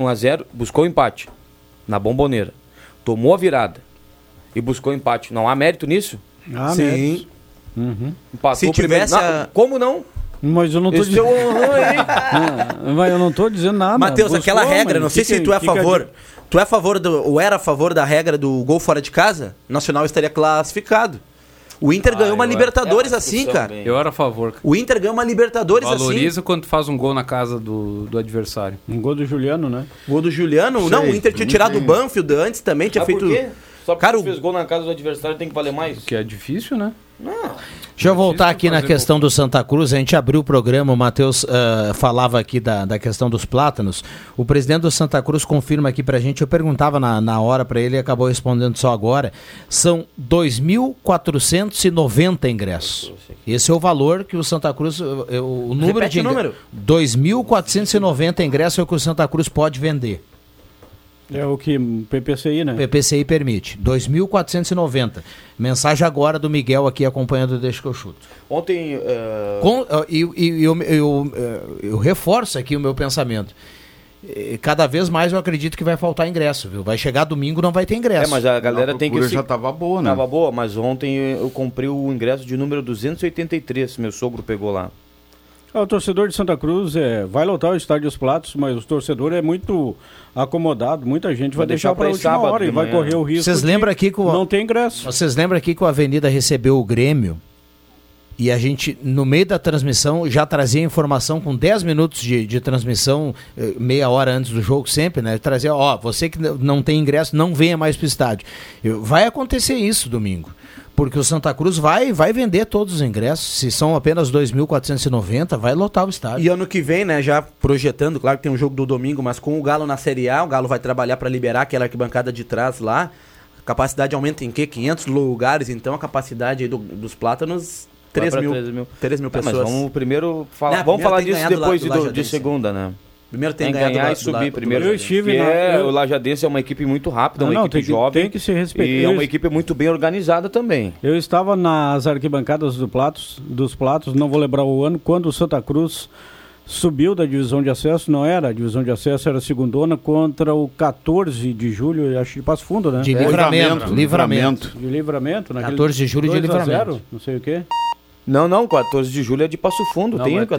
Speaker 3: 1x0, buscou o empate na bomboneira. Tomou a virada e buscou empate. Não há mérito nisso?
Speaker 5: Ah,
Speaker 8: Sim.
Speaker 3: Empatou
Speaker 8: Se
Speaker 3: o primeiro-
Speaker 8: tivesse
Speaker 3: Não,
Speaker 8: a-
Speaker 3: Como não?
Speaker 5: Mas eu não tô
Speaker 3: Esse
Speaker 5: dizendo.
Speaker 3: aí.
Speaker 5: Não, mas eu não tô dizendo nada.
Speaker 8: Matheus, aquela regra,
Speaker 5: mas
Speaker 8: não sei
Speaker 5: que
Speaker 8: se
Speaker 5: que-
Speaker 8: tu é a
Speaker 5: que que
Speaker 8: favor. Tu é a favor do. Ou era a favor da regra do gol fora de casa? O Nacional estaria classificado. O Inter
Speaker 10: Ah,
Speaker 8: ganhou uma
Speaker 10: eu-
Speaker 8: Libertadores
Speaker 3: é uma
Speaker 8: assim, cara.
Speaker 3: bem-
Speaker 10: Eu era a favor. cara.
Speaker 8: O Inter ganhou uma Libertadores
Speaker 10: Valoriza
Speaker 8: assim.
Speaker 10: quando tu faz um gol na casa do, do adversário.
Speaker 5: Um gol do Juliano, né?
Speaker 8: Gol do Juliano.
Speaker 7: Sei,
Speaker 8: não, o Inter tinha tirado o Banfield antes também, tinha
Speaker 3: Sabe
Speaker 8: feito.
Speaker 3: por quê? Só porque
Speaker 8: Cara,
Speaker 3: fez gol na casa do adversário tem que valer mais?
Speaker 10: Que é difícil, né?
Speaker 9: Deixa eu voltar aqui na questão do Santa Cruz. A gente abriu o programa, o Matheus ah, falava aqui da, da questão dos plátanos. O presidente do Santa Cruz confirma aqui pra gente. Eu perguntava na, na hora pra ele e acabou respondendo só agora. São 2.490 ingressos. Esse é o valor que o Santa Cruz. eh, eh, O número
Speaker 8: Repete
Speaker 9: de
Speaker 8: o
Speaker 9: ingre-
Speaker 8: número.
Speaker 9: 2.490 ingressos é o que o Santa Cruz pode vender.
Speaker 5: É o que o PPCI, né?
Speaker 9: PPCI permite. 2.490. Mensagem agora do Miguel aqui acompanhando Deixa que eu chuto.
Speaker 3: Ontem. eh,
Speaker 9: Com, ah, e e eu, eu, eh, eu reforço aqui o meu pensamento. Eh, Cada vez mais eu acredito que vai faltar ingresso, viu? Vai chegar domingo não vai ter ingresso.
Speaker 3: É, mas a galera
Speaker 7: A
Speaker 3: tem que.
Speaker 7: já tava boa, né?
Speaker 3: Tava boa, mas ontem eu comprei o ingresso de número 283, meu sogro pegou lá.
Speaker 5: Ah, o torcedor de Santa Cruz é, vai lotar o estádio dos Platos, mas o torcedor é muito acomodado. Muita gente vai,
Speaker 3: Vai
Speaker 5: deixar
Speaker 3: deixar
Speaker 5: para a
Speaker 3: pra ir
Speaker 5: última
Speaker 3: sábado
Speaker 5: hora e vai correr o risco.
Speaker 9: Vocês lembram aqui que o-
Speaker 5: não tem ingresso.
Speaker 9: Vocês lembram aqui que o Avenida recebeu o Grêmio e a gente, no meio da transmissão, já trazia informação com 10 minutos de, de transmissão, eh, meia hora antes do jogo sempre, né? Trazia, ó, você que não tem ingresso, não venha mais pro estádio. Vai acontecer isso domingo. Porque o Santa Cruz vai, vai vender todos os ingressos. Se são apenas 2.490, vai lotar o estádio.
Speaker 8: E ano que vem, né, já projetando, claro que tem um jogo do domingo, mas com o Galo na Série A, o Galo vai trabalhar para liberar aquela arquibancada de trás lá. A capacidade aumenta em quê? 500 lugares, então a capacidade aí do- dos plátanos, 3
Speaker 3: pra
Speaker 8: mil,
Speaker 3: 3 mil.
Speaker 8: 3 mil
Speaker 3: Tá, mas
Speaker 8: pessoas.
Speaker 3: vamos primeiro falar.
Speaker 8: Não,
Speaker 3: vamos
Speaker 8: primeiro
Speaker 3: falar disso depois
Speaker 8: La- do
Speaker 3: de, de segunda, né?
Speaker 8: Primeiro tem
Speaker 3: Tem
Speaker 8: que
Speaker 3: que
Speaker 8: ganhar,
Speaker 3: ganhar
Speaker 8: do,
Speaker 3: e
Speaker 8: do,
Speaker 3: subir
Speaker 8: do-
Speaker 3: primeiro.
Speaker 5: Eu estive
Speaker 3: Que
Speaker 5: na-
Speaker 3: é,
Speaker 5: eu-
Speaker 3: O Lajadense é uma equipe muito rápida,
Speaker 5: Não,
Speaker 3: uma
Speaker 5: não,
Speaker 3: equipe
Speaker 5: tem que-
Speaker 3: jovem.
Speaker 5: tem que se respeitar.
Speaker 3: E é
Speaker 5: Eu-
Speaker 3: uma equipe muito bem organizada também.
Speaker 5: Eu estava nas arquibancadas do Platos, dos Platos, não vou lembrar o ano, quando o Santa Cruz subiu da divisão de acesso, não era? A divisão de acesso era a segundona contra o 14 de julho, acho que de Passo Fundo, né?
Speaker 9: De
Speaker 5: É.
Speaker 9: livramento, livramento.
Speaker 5: De livramento, naquele
Speaker 9: 14 de julho de
Speaker 5: 2 a
Speaker 9: livramento.
Speaker 5: 0, não sei o quê.
Speaker 3: Não, não, 14 de julho é de Passo Fundo.
Speaker 10: Não,
Speaker 3: tem,
Speaker 10: mas, é,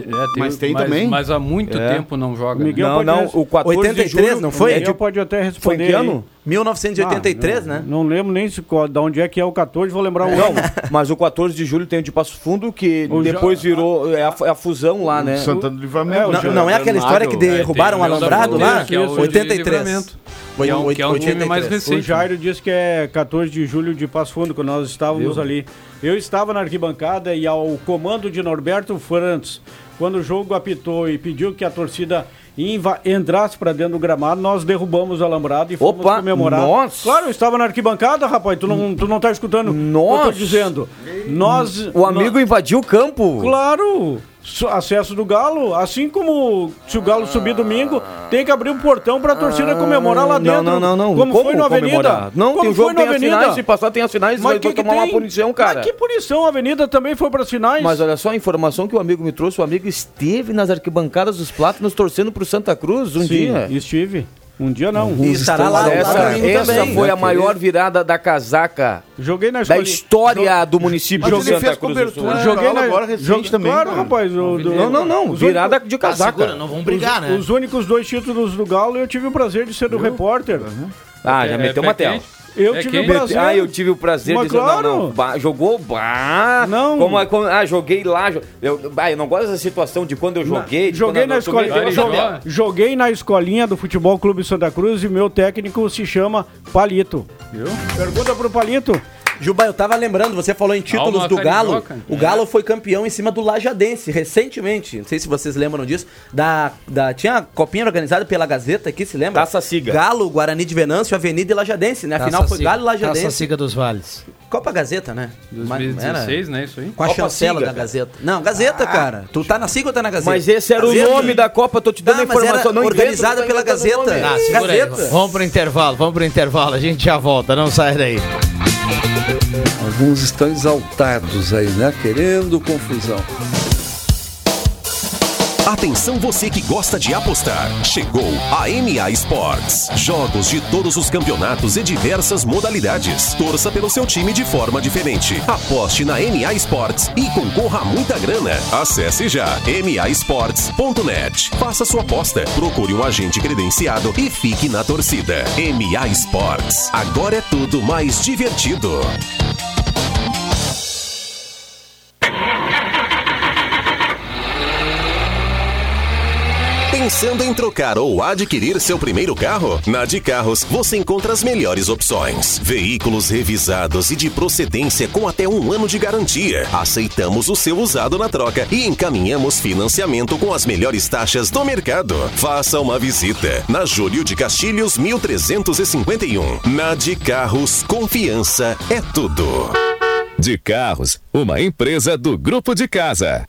Speaker 10: tem- mas- Mas há muito
Speaker 3: É.
Speaker 10: tempo não joga.
Speaker 5: Miguel
Speaker 10: né?
Speaker 5: pode
Speaker 3: não,
Speaker 5: res-
Speaker 3: o 14 de
Speaker 8: 83,
Speaker 3: julho
Speaker 8: não foi?
Speaker 5: O Miguel pode até responder.
Speaker 3: Foi em que ano?
Speaker 8: 1983,
Speaker 5: Ah,
Speaker 8: né?
Speaker 5: Não, não lembro nem se, de onde é que é o 14, vou lembrar o
Speaker 3: Não, mas o 14 de julho tem o de Passo Fundo, que
Speaker 5: O
Speaker 3: depois
Speaker 5: Ja-
Speaker 3: virou é a, é a fusão lá, né?
Speaker 7: Santana do Livramento.
Speaker 8: Não, não é aquela história que derrubaram o
Speaker 10: tem
Speaker 8: alambrado lá?
Speaker 10: Fronteira, que é o de
Speaker 8: 83. Foi
Speaker 10: Que é um- que é um time
Speaker 8: 83.
Speaker 10: mais
Speaker 5: O
Speaker 10: recente.
Speaker 5: Jairo disse que é 14 de julho de Passo Fundo, quando nós estávamos
Speaker 3: Viu?
Speaker 5: ali. Eu estava na arquibancada e ao comando de Norberto Frantes, quando o jogo apitou e pediu que a torcida inva- entrasse para dentro do gramado, nós derrubamos o alambrado e fomos
Speaker 3: Opa,
Speaker 5: comemorar.
Speaker 3: nossa!
Speaker 5: Claro, eu estava na arquibancada, rapaz, tu não, tu não tá escutando o que eu
Speaker 3: Nossa!
Speaker 5: tô dizendo. Nós...
Speaker 3: O amigo invadiu o campo.
Speaker 5: Claro! Acesso do Galo, assim como se o Galo subir domingo, tem que abrir um portão pra torcida comemorar lá dentro.
Speaker 3: Ah, Não, não, não, não.
Speaker 5: Como, foi na Avenida?
Speaker 3: Não,
Speaker 5: como
Speaker 3: tem o
Speaker 5: foi
Speaker 3: jogo,
Speaker 5: na
Speaker 3: tem as
Speaker 5: Avenida?
Speaker 3: finais, se passar tem as finais, vai
Speaker 5: que que
Speaker 3: tomar uma
Speaker 5: tem?
Speaker 3: punição, cara.
Speaker 5: Mas que punição? A Avenida também foi pras finais?
Speaker 3: Mas olha só a informação que o amigo me trouxe, o amigo esteve nas arquibancadas dos Plátanos torcendo pro Santa Cruz um
Speaker 5: Sim,
Speaker 3: dia.
Speaker 5: estive. Um dia não.
Speaker 8: E estará lá,
Speaker 3: Essa, essa foi a maior virada da casaca
Speaker 5: Joguei na
Speaker 3: da história do município
Speaker 7: Mas
Speaker 3: de
Speaker 7: ele
Speaker 3: Santa
Speaker 7: fez
Speaker 3: Cruz do Sul.
Speaker 7: cobertura.
Speaker 5: Joguei na
Speaker 7: agora recente também,
Speaker 5: Claro,
Speaker 7: cara.
Speaker 5: rapaz. o- do-
Speaker 3: Não, não, não.
Speaker 5: os
Speaker 3: Virada de
Speaker 9: Ah,
Speaker 3: casaca.
Speaker 9: segura, não vamos brigar,
Speaker 5: únicos-
Speaker 9: né?
Speaker 5: Os únicos dois títulos do Galo eu tive o prazer de ser o repórter.
Speaker 3: Ah, já
Speaker 10: É,
Speaker 3: meteu
Speaker 10: pé
Speaker 3: uma tela.
Speaker 5: Eu
Speaker 10: É
Speaker 5: tive
Speaker 10: quem?
Speaker 5: o prazer.
Speaker 3: Ah, eu tive o prazer
Speaker 5: Mas
Speaker 3: de dizer,
Speaker 5: claro.
Speaker 3: não, não, bah, jogou, bah,
Speaker 5: Não.
Speaker 3: Como, como- ah, joguei lá, eu, bah, eu não gosto dessa situação de quando eu joguei. de
Speaker 5: Joguei na escolinha.
Speaker 3: tela.
Speaker 5: Joguei na escolinha do Futebol Clube Santa Cruz e meu técnico se chama Palito.
Speaker 10: Viu?
Speaker 5: Pergunta pro Palito.
Speaker 8: Juba, eu tava lembrando, você falou em títulos
Speaker 10: Alma
Speaker 8: do Galo. O Galo foi campeão em cima do Lajadense, recentemente. Não sei se vocês lembram disso. Da, da, tinha a copinha organizada pela Gazeta aqui, se lembra?
Speaker 3: Taça Siga.
Speaker 8: Galo, Guarani de Venâncio, Avenida e Lajadense, né? Afinal
Speaker 9: Taça
Speaker 8: foi Galo e
Speaker 9: Taça
Speaker 8: Lajadense.
Speaker 9: Siga dos Vales.
Speaker 8: Copa Gazeta, né? Mas era
Speaker 10: 2016, né? Isso aí.
Speaker 8: Com a
Speaker 3: Copa
Speaker 8: chancela
Speaker 3: Siga,
Speaker 8: da
Speaker 3: cara.
Speaker 8: Gazeta. Não, Gazeta, cara. Tu tá na Siga ou tá na Gazeta?
Speaker 3: Mas esse era o
Speaker 8: Gazeta.
Speaker 3: nome da Copa, tô te dando a
Speaker 8: mas
Speaker 3: informação. não
Speaker 8: organizada pela Gazeta.
Speaker 9: Ah, segura aí.
Speaker 8: Gazeta.
Speaker 9: Vamos pro intervalo, vamos pro intervalo. A gente já volta, não sai daí.
Speaker 12: Alguns estão exaltados aí, né? Querendo confusão.
Speaker 2: Atenção você que gosta de apostar. Chegou a MA Sports. Jogos de todos os campeonatos e diversas modalidades. Torça pelo seu time de forma diferente. Aposte na MA Sports e concorra a muita grana. Acesse já masports.net. Faça sua aposta, procure um agente credenciado e fique na torcida. MA Sports. Agora é tudo mais divertido. Pensando em trocar ou adquirir seu primeiro carro? Na de Carros você encontra as melhores opções. Veículos revisados e de procedência com até um ano de garantia. Aceitamos o seu usado na troca e encaminhamos financiamento com as melhores taxas do mercado. Faça uma visita na Júlio de Castilhos 1351. Na de Carros, confiança é tudo.
Speaker 13: De Carros, uma empresa do Grupo de Casa.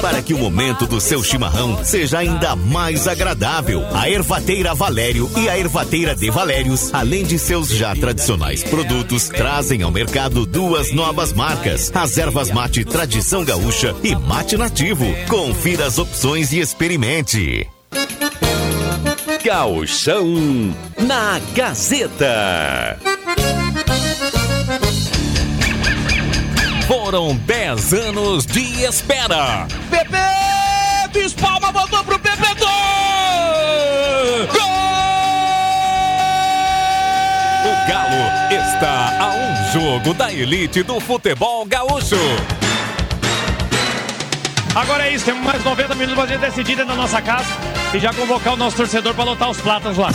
Speaker 14: Para que o momento do seu chimarrão seja ainda mais agradável, a Ervateira Valério e a Ervateira de Valérios, além de seus já tradicionais produtos, trazem ao mercado duas novas marcas: as ervas mate Tradição Gaúcha e Mate Nativo. Confira as opções e experimente.
Speaker 2: Gauchão na Gazeta.
Speaker 13: Foram 10 anos de espera.
Speaker 15: Pepe Espalma voltou pro Pepe Gol!
Speaker 13: O Galo está a um jogo da elite do futebol gaúcho.
Speaker 16: Agora é isso, temos mais 90 minutos pra gente decidir dentro da nossa casa e já convocar o nosso torcedor para lotar os plátanos lá.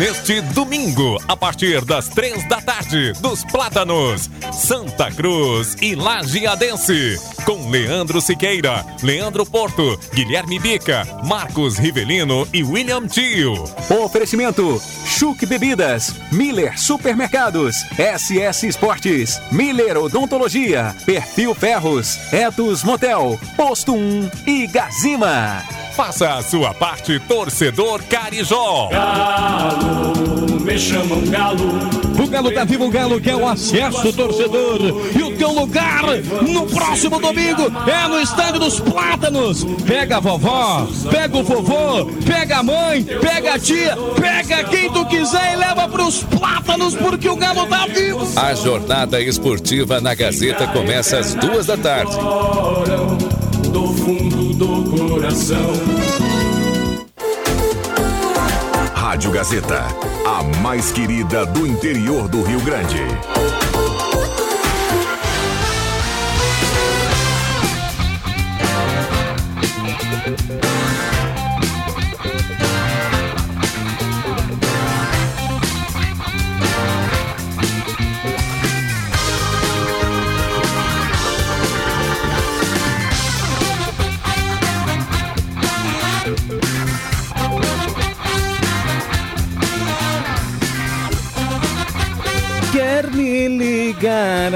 Speaker 13: Neste domingo, a partir das três da tarde, dos Plátanos, Santa Cruz e Lajeadense, com Leandro Siqueira, Leandro Porto, Guilherme Bica, Marcos Rivelino e William Tio.
Speaker 17: Oferecimento: Chuc Bebidas, Miller Supermercados, SS Esportes, Miller Odontologia, Perfil Ferros, Etos Motel, Posto 1 e Gazima.
Speaker 13: Faça a sua parte, torcedor Carijó.
Speaker 15: Galo, me chamam Galo.
Speaker 18: O Galo tá vivo, o Galo quer o acesso, torcedor. E o teu lugar no próximo domingo é no Estádio dos Plátanos. Pega a vovó, pega o vovô, pega a mãe, pega a tia, pega quem tu quiser e leva pros Plátanos, porque o Galo tá vivo.
Speaker 13: A jornada esportiva na Gazeta começa às duas da tarde.
Speaker 15: Do fundo do coração.
Speaker 2: Rádio Gazeta, a mais querida do interior do Rio Grande.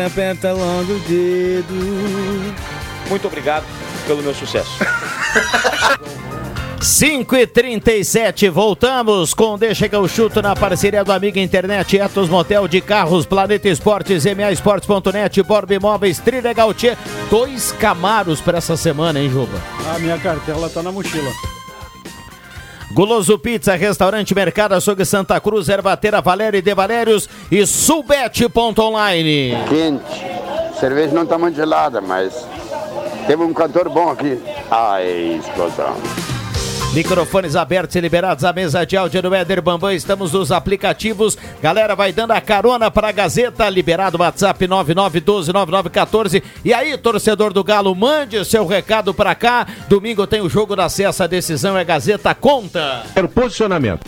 Speaker 9: Aperta logo o dedo.
Speaker 3: Muito obrigado pelo meu sucesso.
Speaker 9: 5 e 37 voltamos com Deixa que eu chuto na parceria do Amiga Internet, Etos Motel de Carros, Planeta Esportes, MA Esportes.net, Borb Imóveis, Trilegal. Dois Camaros para essa semana, hein, Juba?
Speaker 5: A minha cartela tá na mochila.
Speaker 9: Guloso Pizza, Restaurante Mercado Açougue Santa Cruz, Ervateira Valério e De Valérios e Subete.online.
Speaker 4: Quente. Cerveja não tá muito gelada, mas temos um cantor bom aqui. Ai, explosão.
Speaker 9: Microfones abertos e liberados, a mesa de áudio do Éder Bambam, estamos nos aplicativos. Galera, vai dando a carona para a Gazeta, liberado WhatsApp 99129914. E aí, torcedor do Galo, mande o seu recado para cá. Domingo tem o jogo da Cessa, a decisão é Gazeta Conta.
Speaker 5: Posicionamento.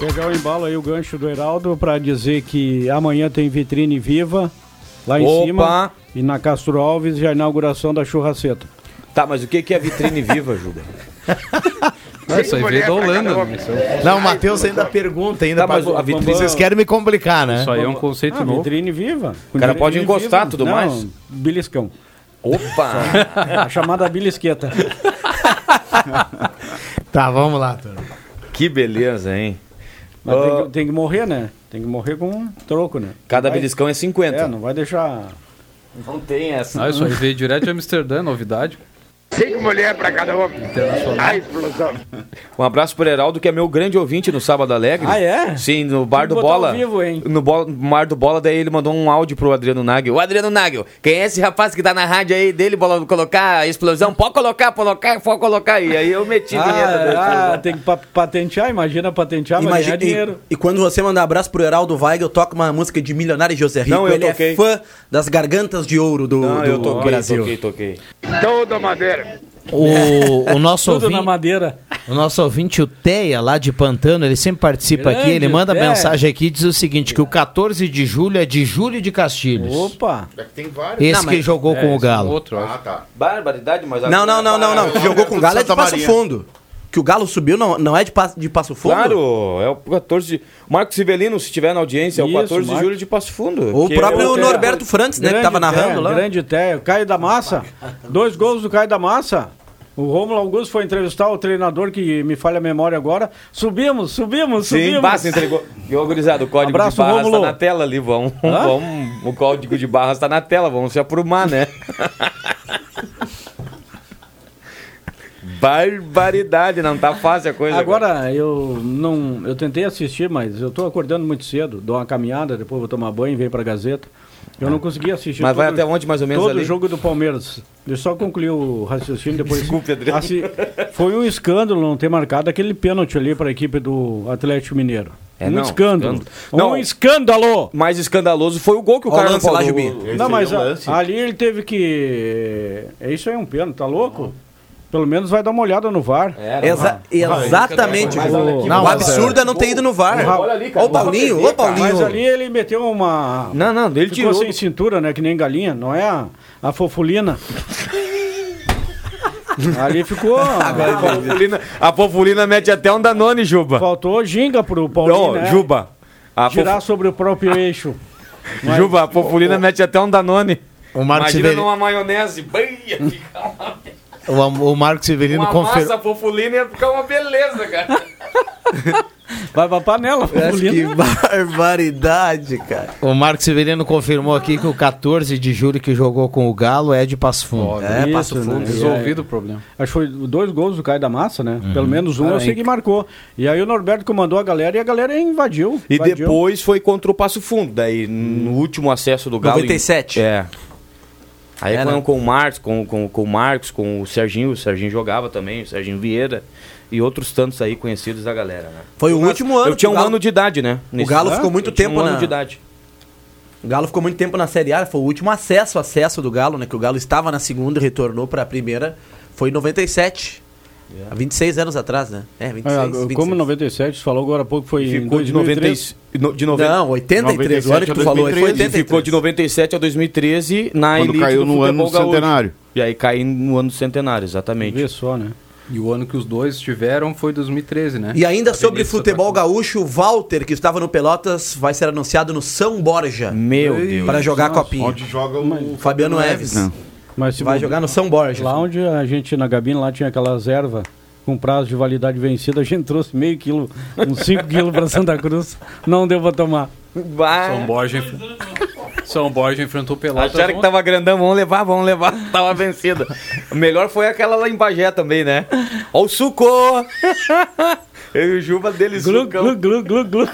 Speaker 5: Pegar o embalo aí, o gancho do Heraldo, para dizer que amanhã tem vitrine viva lá em
Speaker 3: Opa!
Speaker 5: cima. E na Castro Alves já a inauguração da churraceta.
Speaker 3: Tá, mas o que que é vitrine viva, Juba?
Speaker 10: Isso aí veio da Holanda. né? É-
Speaker 9: Não, o Matheus ainda pergunta ainda.
Speaker 3: Tá, mas
Speaker 9: pra-
Speaker 3: a vitrine-
Speaker 9: Vocês querem me complicar, né?
Speaker 10: Isso aí é um conceito
Speaker 5: Ah,
Speaker 10: novo.
Speaker 5: vitrine viva.
Speaker 3: O cara pode encostar
Speaker 5: viva.
Speaker 3: tudo
Speaker 5: Não,
Speaker 3: mais?
Speaker 5: Beliscão.
Speaker 3: Opa!
Speaker 5: A chamada belisqueta.
Speaker 9: Tá, vamos lá, turma.
Speaker 3: que beleza, hein?
Speaker 5: Mas tem,
Speaker 3: Ó,
Speaker 5: que, tem que morrer, né? Tem que morrer com um troco, né?
Speaker 3: cada
Speaker 5: Vai-
Speaker 3: beliscão é 50.
Speaker 5: É, não vai deixar.
Speaker 3: Não tem essa.
Speaker 10: Ah, isso aí veio direto de Amsterdã, novidade.
Speaker 4: Cinco mulheres pra cada homem. Ai, explosão.
Speaker 3: Um abraço pro Heraldo, que é meu grande ouvinte no Sábado Alegre.
Speaker 5: Ah, é?
Speaker 3: Sim, no Bar do Bola.
Speaker 5: ao vivo, hein?
Speaker 3: No bo- Bar do Bola, daí ele mandou um áudio pro Adriano Nagel. Ô, Adriano Nagel, quem é esse rapaz que tá na rádio aí dele, bola, colocar a explosão? Pode colocar, pode colocar, pode colocar. E aí eu meti a vinheta
Speaker 5: Ah, ah, tem que pa- patentear, imagina patentear, mas
Speaker 8: Imagina,
Speaker 5: dinheiro.
Speaker 8: e, e quando você mandar abraço pro Heraldo Weigel, toca uma música de Milionário José Rico.
Speaker 3: Não, eu
Speaker 8: Ele
Speaker 3: toquei.
Speaker 8: é fã das gargantas de ouro do,
Speaker 3: Não,
Speaker 8: do
Speaker 3: eu toquei,
Speaker 8: Brasil.
Speaker 3: toquei, toquei.
Speaker 4: Toda madeira.
Speaker 9: O, o nosso
Speaker 5: Tudo na
Speaker 9: ouvinte,
Speaker 5: madeira.
Speaker 9: o nosso ouvinte, o Teia, lá de Pantano, ele sempre participa
Speaker 5: Grande
Speaker 9: aqui, ele manda
Speaker 5: Teia.
Speaker 9: mensagem aqui e diz o seguinte, que o 14 de julho é de Júlio de Castilhos.
Speaker 5: Opa!
Speaker 7: Tem vários.
Speaker 9: Esse
Speaker 8: Não,
Speaker 9: que jogou com o
Speaker 10: é
Speaker 9: Galo.
Speaker 10: outro.
Speaker 7: Ah, tá.
Speaker 3: Barbaridade, mas
Speaker 8: Não, não, não, não, não. Jogou com o Galo é de Passo. Fundo. Que o Galo subiu não, não é de, Passo- de Passo Fundo?
Speaker 3: Claro, é o 14 de... Marcos Sivelino, se estiver na audiência, é o
Speaker 5: Isso,
Speaker 3: 14 de
Speaker 5: Marcos.
Speaker 3: julho de Passo Fundo.
Speaker 8: O próprio
Speaker 3: é o-
Speaker 8: Norberto Frantz, né, que tava narrando lá.
Speaker 5: Grande Teia. Caio da Massa. Dois gols do Caio da Massa. O Rômulo Augusto foi entrevistar o treinador que me falha a memória agora. Subimos, subimos,
Speaker 3: Sim,
Speaker 5: subimos.
Speaker 3: basta entregou. E ô, gurizada, o código
Speaker 5: Abraço,
Speaker 3: de barras
Speaker 5: Rômulo.
Speaker 3: tá na tela ali, vamos, vamos. O código de barras tá na tela, vamos se aprumar, né? Barbaridade, não tá fácil a coisa.
Speaker 5: Agora, eu não. Eu tentei assistir, mas eu tô acordando muito cedo. Dou uma caminhada, depois vou tomar banho e venho pra Gazeta. Eu não consegui assistir.
Speaker 3: Mas vai até onde, mais ou menos,
Speaker 5: Todo
Speaker 3: ali?
Speaker 5: o jogo do Palmeiras. Eu só concluí o raciocínio depois.
Speaker 3: Desculpe, Adriano.
Speaker 5: Assi- Foi um escândalo não ter marcado aquele pênalti ali para a equipe do Atlético Mineiro.
Speaker 3: É,
Speaker 5: um
Speaker 3: não,
Speaker 5: escândalo.
Speaker 3: escândalo.
Speaker 5: Um
Speaker 3: Não,
Speaker 5: escândalo!
Speaker 3: Mais escandaloso foi o gol que o cara
Speaker 5: lance
Speaker 3: não
Speaker 5: lá. Não, mas a- ali ele teve que. É isso aí, é um pênalti, tá louco? Pelo menos vai dar uma olhada no VAR.
Speaker 8: Exa- exatamente.
Speaker 5: Mas
Speaker 8: o,
Speaker 5: aqui,
Speaker 8: o absurdo é não ter ido no VAR.
Speaker 5: Olha ali,
Speaker 8: Ô, Paulinho, ô, Paulinho.
Speaker 5: Mas ali ele meteu uma.
Speaker 3: Não, não, ele
Speaker 5: Ficou
Speaker 3: tirou
Speaker 5: sem cintura, né? Que nem galinha, não é a, a fofulina. ali ficou.
Speaker 3: A Fofulina, a mete até um Danone, Juba.
Speaker 5: Faltou ginga pro Paulinho.
Speaker 3: Não,
Speaker 5: né?
Speaker 3: Juba. A
Speaker 5: Girar
Speaker 3: Fof-
Speaker 5: sobre o próprio eixo. Mas-
Speaker 3: Juba, a Fofulina mete até um Danone.
Speaker 9: O Marcos
Speaker 3: Imagina
Speaker 9: Severi-
Speaker 3: numa maionese. Uma,
Speaker 9: O, o Marcos Severino
Speaker 3: uma
Speaker 9: confirmou.
Speaker 3: massa Fofulina ia ficar uma beleza, cara.
Speaker 5: Vai pra panela,
Speaker 8: Que barbaridade, cara.
Speaker 9: O Marcos Severino confirmou aqui que o 14 de julho que jogou com o Galo é de Passo Fundo.
Speaker 5: É, Passo Fundo.
Speaker 10: né? Resolvido o problema.
Speaker 5: Acho que foi dois gols do Caio da Massa, né?
Speaker 3: Uhum.
Speaker 5: Pelo menos um
Speaker 3: Ah,
Speaker 5: eu sei
Speaker 3: é.
Speaker 5: que marcou. E aí o Norberto comandou a galera e a galera invadiu.
Speaker 3: E
Speaker 5: invadiu.
Speaker 3: depois foi contra o Passo Fundo. Daí, no último acesso do Galo.
Speaker 8: 97.
Speaker 3: É. Aí
Speaker 8: É,
Speaker 3: foram
Speaker 8: né?
Speaker 3: com o Marcos, com, com, com o Marcos, com o Serginho, o Serginho jogava também, o Serginho Vieira e outros tantos aí conhecidos da galera, né?
Speaker 8: Foi o
Speaker 3: Eu-
Speaker 8: último ano
Speaker 3: Eu tinha um
Speaker 8: Galo-
Speaker 3: ano de idade, né?
Speaker 8: O Galo ficou muito
Speaker 3: Eu
Speaker 8: tempo
Speaker 3: um
Speaker 8: na-
Speaker 3: ano de idade.
Speaker 8: O Galo ficou muito tempo na Série A, foi o último acesso, acesso do Galo, né? Que o Galo estava na segunda e retornou para a primeira. Foi em 97. Há 26 anos atrás, né? É, 26.
Speaker 5: É,
Speaker 8: 26.
Speaker 5: como 97, você falou agora há pouco, foi em
Speaker 3: Ficou de
Speaker 5: 2003.
Speaker 3: 90, no- de 90,
Speaker 8: Não, 83, o ano que tu falou, foi 83.
Speaker 3: Ficou de 97 a 2013 na
Speaker 7: Quando
Speaker 3: elite
Speaker 7: caiu no ano do
Speaker 3: gaúcho.
Speaker 7: centenário.
Speaker 3: E aí caiu no ano do centenário, exatamente.
Speaker 5: Vê só, né?
Speaker 10: E o ano que os dois tiveram foi 2013, né?
Speaker 8: E ainda
Speaker 10: A
Speaker 8: sobre futebol gaúcho, o Walter, que estava no Pelotas, vai ser anunciado no São Borja.
Speaker 3: Meu Deus.
Speaker 8: Para jogar a
Speaker 5: Nossa,
Speaker 8: copinha.
Speaker 7: Onde joga o
Speaker 8: Fabiano Neves.
Speaker 5: Mas se
Speaker 8: Vai jogar no São Borja.
Speaker 5: Lá onde a gente, na Gabina, lá tinha aquelas ervas com prazo de validade vencido, a gente trouxe meio quilo, uns 5 quilos para Santa Cruz. Não deu pra tomar.
Speaker 10: São Borja, enf- São Borja enfrentou o Pelotas.
Speaker 3: Acharam que tava grandão, vamos levar, vamos levar. Tava vencido. O melhor foi aquela lá em Bagé também, né? Ó o suco! Eu e o Juba deles
Speaker 5: Glu, glu, glu, glu, glu.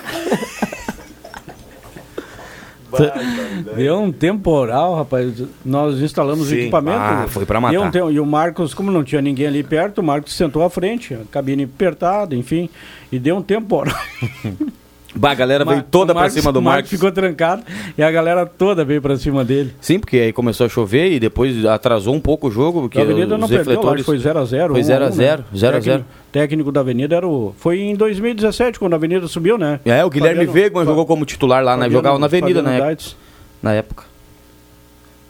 Speaker 5: Deu um temporal, rapaz. Nós instalamos o
Speaker 3: Sim.
Speaker 5: equipamento.
Speaker 3: Ah, foi pra matar.
Speaker 5: Um tempo- e o Marcos, como não tinha ninguém ali perto, o Marcos sentou à frente, a cabine apertada, enfim. E deu um temporal.
Speaker 3: Bah, a galera veio toda
Speaker 5: o
Speaker 3: pra cima do
Speaker 5: o
Speaker 3: Marcos.
Speaker 5: ficou trancado e a galera toda veio pra cima dele.
Speaker 3: Sim, porque aí começou a chover e depois atrasou um pouco o jogo, porque
Speaker 5: a Avenida
Speaker 3: os
Speaker 5: não perdeu, lá,
Speaker 3: refletores...
Speaker 5: foi 0x0.
Speaker 3: Foi 0x0, 0x0.
Speaker 5: Técnico da Avenida era o... Foi em 2017, quando a Avenida subiu, né?
Speaker 3: É, o Guilherme
Speaker 5: Fabiano-
Speaker 3: Wegman jogou como titular lá, né?
Speaker 5: Fabiano-
Speaker 3: Jogava na Avenida
Speaker 5: Fabiano
Speaker 3: na época. Na época.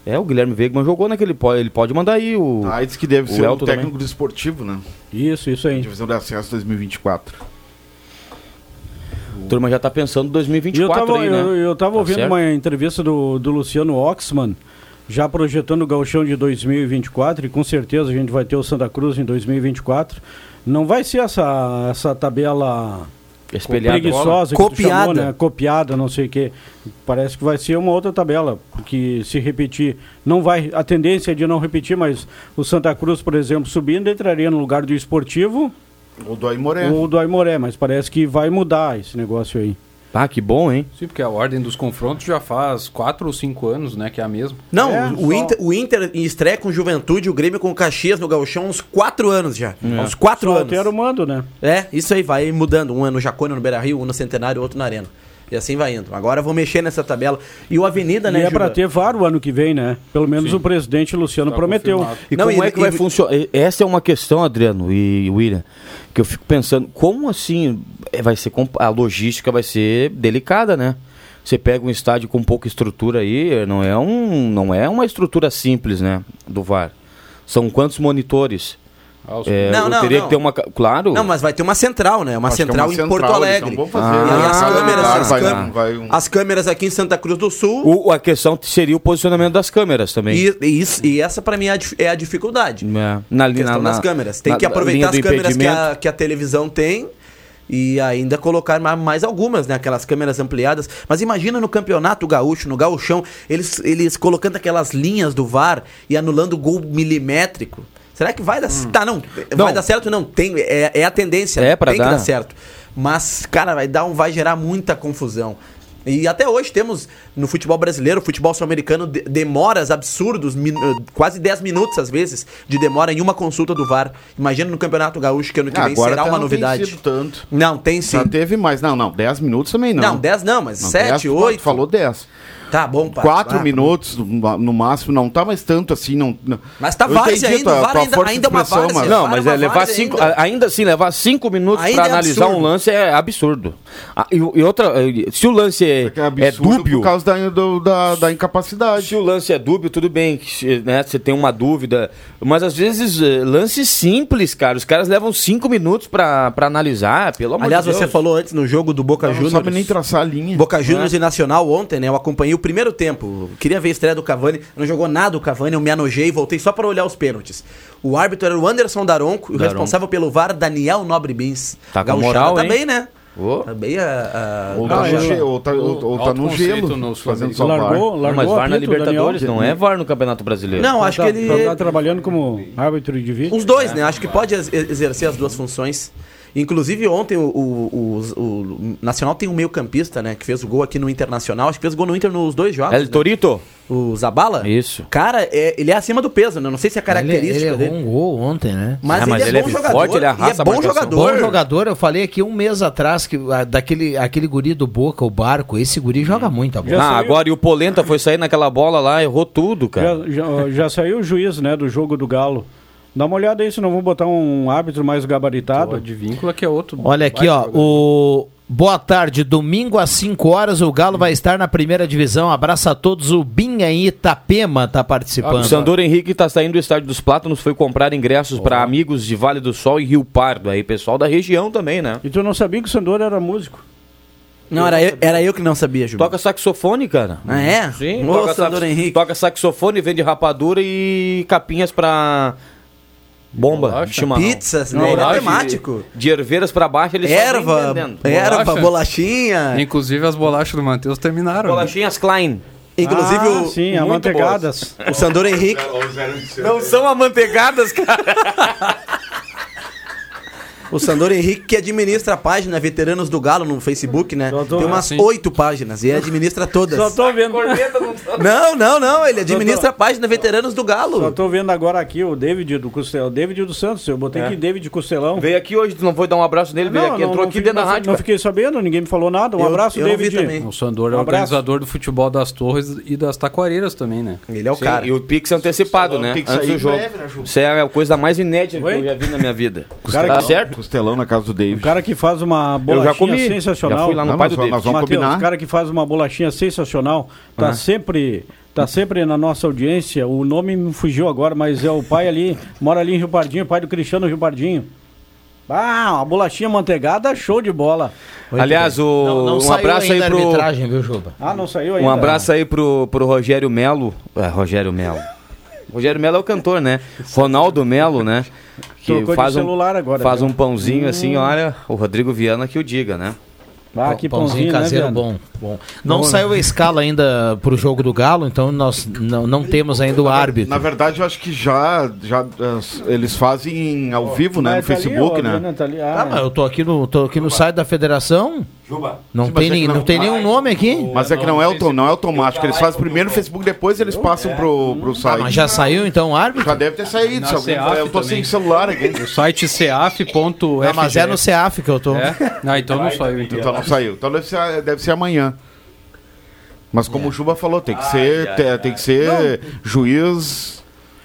Speaker 3: É, o Guilherme Wegman jogou naquele... Ele pode mandar aí o...
Speaker 7: Ah, diz que deve
Speaker 3: o
Speaker 7: ser o técnico
Speaker 3: também.
Speaker 7: do esportivo, né?
Speaker 5: Isso, isso aí.
Speaker 7: Divisão de acesso 2024.
Speaker 3: A turma já tá pensando em
Speaker 5: E eu
Speaker 3: 2024
Speaker 5: tava,
Speaker 3: aí, né?
Speaker 5: eu, eu tava
Speaker 3: Tá
Speaker 5: ouvindo
Speaker 3: certo?
Speaker 5: uma entrevista do, do Luciano Oxman, já projetando o gauchão de 2024, e com certeza a gente vai ter o Santa Cruz em 2024. Não vai ser essa, essa tabela
Speaker 3: Espelhada.
Speaker 5: preguiçosa que tu
Speaker 8: Copiada.
Speaker 5: chamou, né? Copiada, não sei o quê. Parece que vai ser uma outra tabela, porque se repetir, não vai, a tendência é de não repetir, mas o Santa Cruz, por exemplo, subindo, entraria no lugar do esportivo
Speaker 7: Ou do Aimoré.
Speaker 5: ou do Aimoré, mas parece que vai mudar esse negócio aí.
Speaker 3: Ah, que bom, hein?
Speaker 10: Sim, porque a ordem dos confrontos já faz 4 ou 5 anos, né? Que é a mesma.
Speaker 8: Não,
Speaker 5: É,
Speaker 8: o,
Speaker 5: só-
Speaker 8: Inter, o Inter estreia com Juventude, o Grêmio com o Caxias no Gauchão há uns 4 anos já.
Speaker 3: É.
Speaker 8: Uns 4
Speaker 5: Só
Speaker 8: anos.
Speaker 5: o mando, né?
Speaker 8: É, isso aí vai mudando. Um é no Jacone, no Beira Rio, um no Centenário, outro na Arena. E assim vai indo. Agora vou mexer nessa tabela. E o Avenida, né,
Speaker 5: e é
Speaker 8: Juba?
Speaker 5: ter VAR o ano que vem, né? Pelo menos o presidente Luciano
Speaker 10: Tá
Speaker 5: prometeu.
Speaker 10: confirmado.
Speaker 3: E
Speaker 8: Não,
Speaker 3: como
Speaker 8: e-
Speaker 3: é que vai
Speaker 8: e-
Speaker 3: funcionar? E- Essa é uma questão, Adriano e William, que eu fico pensando, como assim é, vai ser a logística vai ser delicada, né? Você pega um estádio com pouca estrutura aí, não é um, não é uma estrutura simples, né, do VAR. São quantos monitores?
Speaker 10: Ah, os-
Speaker 3: É,
Speaker 8: Não, não,
Speaker 3: teria
Speaker 8: não.
Speaker 3: que ter uma, claro.
Speaker 8: Não, mas vai ter uma central, né? Uma
Speaker 7: Acho que é
Speaker 8: central
Speaker 7: uma
Speaker 8: em
Speaker 7: central,
Speaker 8: Porto
Speaker 7: eles
Speaker 8: Alegre.
Speaker 7: vão fazer.
Speaker 8: E as
Speaker 3: Ah,
Speaker 8: câmeras, as,
Speaker 3: vai-
Speaker 8: câmeras
Speaker 7: vai um-
Speaker 8: as câmeras aqui em Santa Cruz do Sul.
Speaker 3: O- a questão seria o posicionamento das câmeras também.
Speaker 8: E, e isso, e essa pra mim é a, é a dificuldade.
Speaker 3: É, na
Speaker 8: A
Speaker 3: linha
Speaker 8: questão das câmeras. Tem
Speaker 3: na-
Speaker 8: que aproveitar as câmeras que a, que a televisão tem e ainda colocar ma- mais algumas, né? Aquelas câmeras ampliadas. Mas imagina no campeonato gaúcho, no gauchão, eles, eles colocando aquelas linhas do VAR e anulando gol milimétrico. Será que vai dar Tá, não. Vai dar certo? Não. Tem, é, é a tendência.
Speaker 3: É pra
Speaker 8: tem
Speaker 3: dar.
Speaker 8: que dar certo. Mas, cara, vai dar um, vai gerar muita confusão. E até hoje temos no futebol brasileiro, futebol sul-americano, de- demoras absurdos, quase 10 minutos às vezes, de demora em uma consulta do VAR. Imagina no Campeonato Gaúcho, que ano que
Speaker 7: Ah,
Speaker 8: vem
Speaker 7: agora
Speaker 8: será uma
Speaker 7: não tem
Speaker 8: novidade.
Speaker 7: sido tanto.
Speaker 8: Não, tem sim.
Speaker 7: Já teve mais. Não, não. 10 minutos também não.
Speaker 8: Não, 10 não, mas
Speaker 7: Não,
Speaker 8: 7,
Speaker 7: 10,
Speaker 8: 8.
Speaker 7: Falou 10.
Speaker 8: Tá bom, pai.
Speaker 7: 4
Speaker 8: Ah,
Speaker 7: minutos no, no máximo, não tá mais tanto assim. Não, não.
Speaker 8: Mas tá várzea ainda,
Speaker 7: tua- tua
Speaker 8: ainda- ainda é uma várzea.
Speaker 7: mas-
Speaker 3: Não, mas é levar cinco.
Speaker 8: ainda.
Speaker 3: Ainda assim, levar cinco minutos
Speaker 8: Ainda
Speaker 3: pra
Speaker 8: é
Speaker 3: analisar
Speaker 8: absurdo.
Speaker 3: um lance é absurdo. Ah, E, e outra, eh, se o lance é,
Speaker 7: É
Speaker 3: é
Speaker 7: absurdo
Speaker 3: dúbio.
Speaker 7: por causa da, do- da, da incapacidade.
Speaker 3: Se o lance é dúbio, tudo bem, né? Você tem uma dúvida. Mas às vezes, eh, lances simples, cara. Os caras levam cinco minutos pra, pra analisar, pelo amor
Speaker 8: Aliás,
Speaker 3: de Deus.
Speaker 8: você falou antes no jogo do Boca
Speaker 7: Não
Speaker 8: Juniors.
Speaker 7: sabe nem traçar a linha.
Speaker 8: Boca Juniors e Nacional ontem, né? Eu acompanhei o primeiro tempo. Queria ver a estreia do Cavani. Não jogou nada o Cavani, eu me anojei e voltei só pra olhar os pênaltis. O árbitro era o Anderson Daronco e o responsável pelo VAR, Daniel Nobre Bins.
Speaker 3: Tá com
Speaker 8: Gauchada
Speaker 3: moral,
Speaker 8: tá
Speaker 3: hein?
Speaker 8: bem, né?
Speaker 3: Ô.
Speaker 8: Tá bem a. a-
Speaker 7: Ou
Speaker 8: a-
Speaker 7: tá, no, ou tá, ou, ou tá no gelo,
Speaker 10: nos
Speaker 7: fazendo só.
Speaker 5: Largou,
Speaker 3: Não,
Speaker 5: largou
Speaker 3: mas VAR na Libertadores,
Speaker 5: Daniel?
Speaker 3: não é VAR no Campeonato Brasileiro.
Speaker 8: Não, acho
Speaker 5: tá,
Speaker 8: que ele.
Speaker 5: Tá trabalhando como árbitro de vídeo.
Speaker 8: Os dois, né? Acho que pode ex- exercer as duas funções. Inclusive, ontem o, o- o- o Nacional tem um meio-campista, né? Que fez o gol aqui no Internacional. Acho que fez gol no Inter nos dois jogos.
Speaker 3: El
Speaker 8: né?
Speaker 3: Torito?
Speaker 8: O Zabala?
Speaker 3: Isso.
Speaker 8: Cara, é- ele é acima do peso, né? Não sei se é característica
Speaker 9: ele, ele
Speaker 8: dele.
Speaker 9: errou um gol ontem, né?
Speaker 8: Mas,
Speaker 3: Ah,
Speaker 8: ele,
Speaker 3: mas
Speaker 8: é
Speaker 3: ele é
Speaker 8: bom
Speaker 3: forte,
Speaker 8: jogador.
Speaker 3: ele arrasa
Speaker 8: e é
Speaker 3: a
Speaker 8: bom jogador.
Speaker 9: Bom jogador, eu falei aqui um mês atrás que ah, daquele aquele guri do Boca, o Barco, esse guri joga muito a bola.
Speaker 3: Ah, agora e o Polenta foi sair naquela bola lá, errou tudo, cara.
Speaker 5: Já, já, já saiu o juiz, né, do jogo do Galo. Dá uma olhada aí se não vão botar um árbitro mais gabaritado.
Speaker 10: O de vínculo que é outro.
Speaker 9: Olha aqui, ó, o Boa tarde, domingo às 5 horas o Galo vai estar na primeira divisão. Abraço a todos, o Binha em Itapema tá
Speaker 3: O
Speaker 9: participando.
Speaker 3: Sandor Henrique está saindo do Estádio dos Plátanos, foi comprar ingressos para amigos de Vale do Sol e Rio Pardo. Aí, pessoal da região também, né?
Speaker 5: E tu não sabia que o Sandor era músico?
Speaker 8: Não, era eu, era eu que não sabia, Gil.
Speaker 3: Toca saxofone, cara.
Speaker 8: Ah, é?
Speaker 3: Sim,
Speaker 8: Ô,
Speaker 3: toca,
Speaker 8: Sandor
Speaker 3: sax-
Speaker 8: Henrique.
Speaker 3: toca saxofone, vende rapadura e capinhas pra bomba,
Speaker 10: Bolacha.
Speaker 3: chimarrão.
Speaker 8: Pizzas, né?
Speaker 3: Não,
Speaker 8: Ele é temático.
Speaker 3: De, de pra baixo, ele só vem
Speaker 8: Erva,
Speaker 3: vendendo.
Speaker 8: erva,
Speaker 10: Bolacha.
Speaker 8: bolachinha.
Speaker 10: Inclusive as bolachas do Matheus terminaram. né?
Speaker 3: Bolachinhas Klein.
Speaker 8: Inclusive
Speaker 5: ah,
Speaker 8: o,
Speaker 5: sim, amanteigadas.
Speaker 8: o Sandor Henrique.
Speaker 3: Não são amanteigadas, cara.
Speaker 8: O Sandor Henrique que administra a página Veteranos do Galo no Facebook, né?
Speaker 5: Só tô-
Speaker 8: Tem umas oito páginas e ele administra todas.
Speaker 5: Só tô vendo.
Speaker 8: Não, não, não. Ele administra a página Veteranos do
Speaker 5: Só
Speaker 8: Galo.
Speaker 5: tô vendo agora aqui o David do Costelão. O David do Santos. Eu botei
Speaker 3: É.
Speaker 5: aqui David Costelão.
Speaker 3: Veio aqui hoje, tu não foi dar um abraço nele, veio aqui, entrou aqui
Speaker 5: fiquei-
Speaker 3: dentro da
Speaker 5: não,
Speaker 3: rádio.
Speaker 5: Não
Speaker 3: cara.
Speaker 5: fiquei sabendo, ninguém me falou nada. Um
Speaker 8: Eu-
Speaker 5: abraço,
Speaker 8: eu não vi
Speaker 5: David.
Speaker 8: também.
Speaker 10: O Sandor é
Speaker 5: Um
Speaker 10: organizador do futebol das torres e das taquareiras também, né?
Speaker 8: Ele é o
Speaker 3: Sim,
Speaker 8: cara.
Speaker 3: E o Pix antecipado, né?
Speaker 7: que
Speaker 3: Antes do jogo.
Speaker 7: breve, né, Ju?
Speaker 3: Isso é a coisa mais inédita que eu já vi na minha vida.
Speaker 5: cara
Speaker 3: tá certo?
Speaker 7: Costelão na casa do
Speaker 5: O
Speaker 7: David.
Speaker 5: cara que faz uma
Speaker 3: Eu
Speaker 5: bolachinha
Speaker 3: já comi.
Speaker 5: sensacional.
Speaker 3: Já fui lá no
Speaker 7: Não,
Speaker 3: pai
Speaker 7: nós
Speaker 3: do David.
Speaker 7: nós vamos
Speaker 5: Mateus,
Speaker 7: combinar.
Speaker 5: o cara que faz uma bolachinha sensacional, tá
Speaker 3: Ah.
Speaker 5: sempre tá sempre na nossa audiência. O nome me fugiu agora, mas é o pai ali, mora ali em Rio Pardinho, pai do Cristiano Rio Pardinho. Ah, uma bolachinha manteigada, show de bola.
Speaker 3: Aliás, o,
Speaker 9: Não, não
Speaker 3: um
Speaker 9: saiu
Speaker 3: abraço aí
Speaker 9: ainda a
Speaker 3: pro.
Speaker 9: arbitragem, viu, Juba?
Speaker 5: Ah, não saiu ainda.
Speaker 3: Um abraço aí pro, pro Rogério Melo. É, Rogério Melo. Rogério Melo é o cantor, né? Ronaldo Melo, né? Que
Speaker 5: Trocou
Speaker 3: faz um,
Speaker 5: celular agora,
Speaker 3: faz
Speaker 5: viu?
Speaker 3: um pãozinho
Speaker 5: Hum.
Speaker 3: assim, olha, o Rodrigo Viana que o diga, né?
Speaker 5: Ah, que
Speaker 9: Pãozinho
Speaker 5: pãozinho, né,
Speaker 9: caseiro
Speaker 5: Viana?
Speaker 9: bom, bom. Não
Speaker 5: Bom, né?
Speaker 9: saiu a escala ainda pro jogo do Galo, então nós não, não temos ainda o árbitro.
Speaker 7: Na verdade, eu acho que já, já eles fazem ao vivo, né? No
Speaker 5: tá ali,
Speaker 7: Facebook,
Speaker 5: ó,
Speaker 7: né?
Speaker 5: Tá ali. Ah,
Speaker 9: Ah, mas eu tô aqui no, tô aqui no site da federação. Não
Speaker 7: Sim, mas
Speaker 9: tem,
Speaker 7: é que
Speaker 9: nem,
Speaker 7: não-
Speaker 9: não tem nenhum nome aqui.
Speaker 7: Mas é que não é, auto, não é automático. Eles fazem primeiro no Facebook, depois eles passam pro, pro
Speaker 9: Ah,
Speaker 7: site.
Speaker 9: mas já saiu então o árbitro?
Speaker 7: Já deve ter saído.
Speaker 10: Na
Speaker 7: Se alguém, eu tô
Speaker 10: também.
Speaker 7: sem celular aqui.
Speaker 10: O site ceaf.fg.
Speaker 9: Ah, mas é no CEAF que eu tô.
Speaker 10: É? Ah, então não saiu. Então.
Speaker 7: Então não saiu. Então deve ser, deve ser amanhã. Mas como o Juba falou, tem que ser, te- tem que ser juiz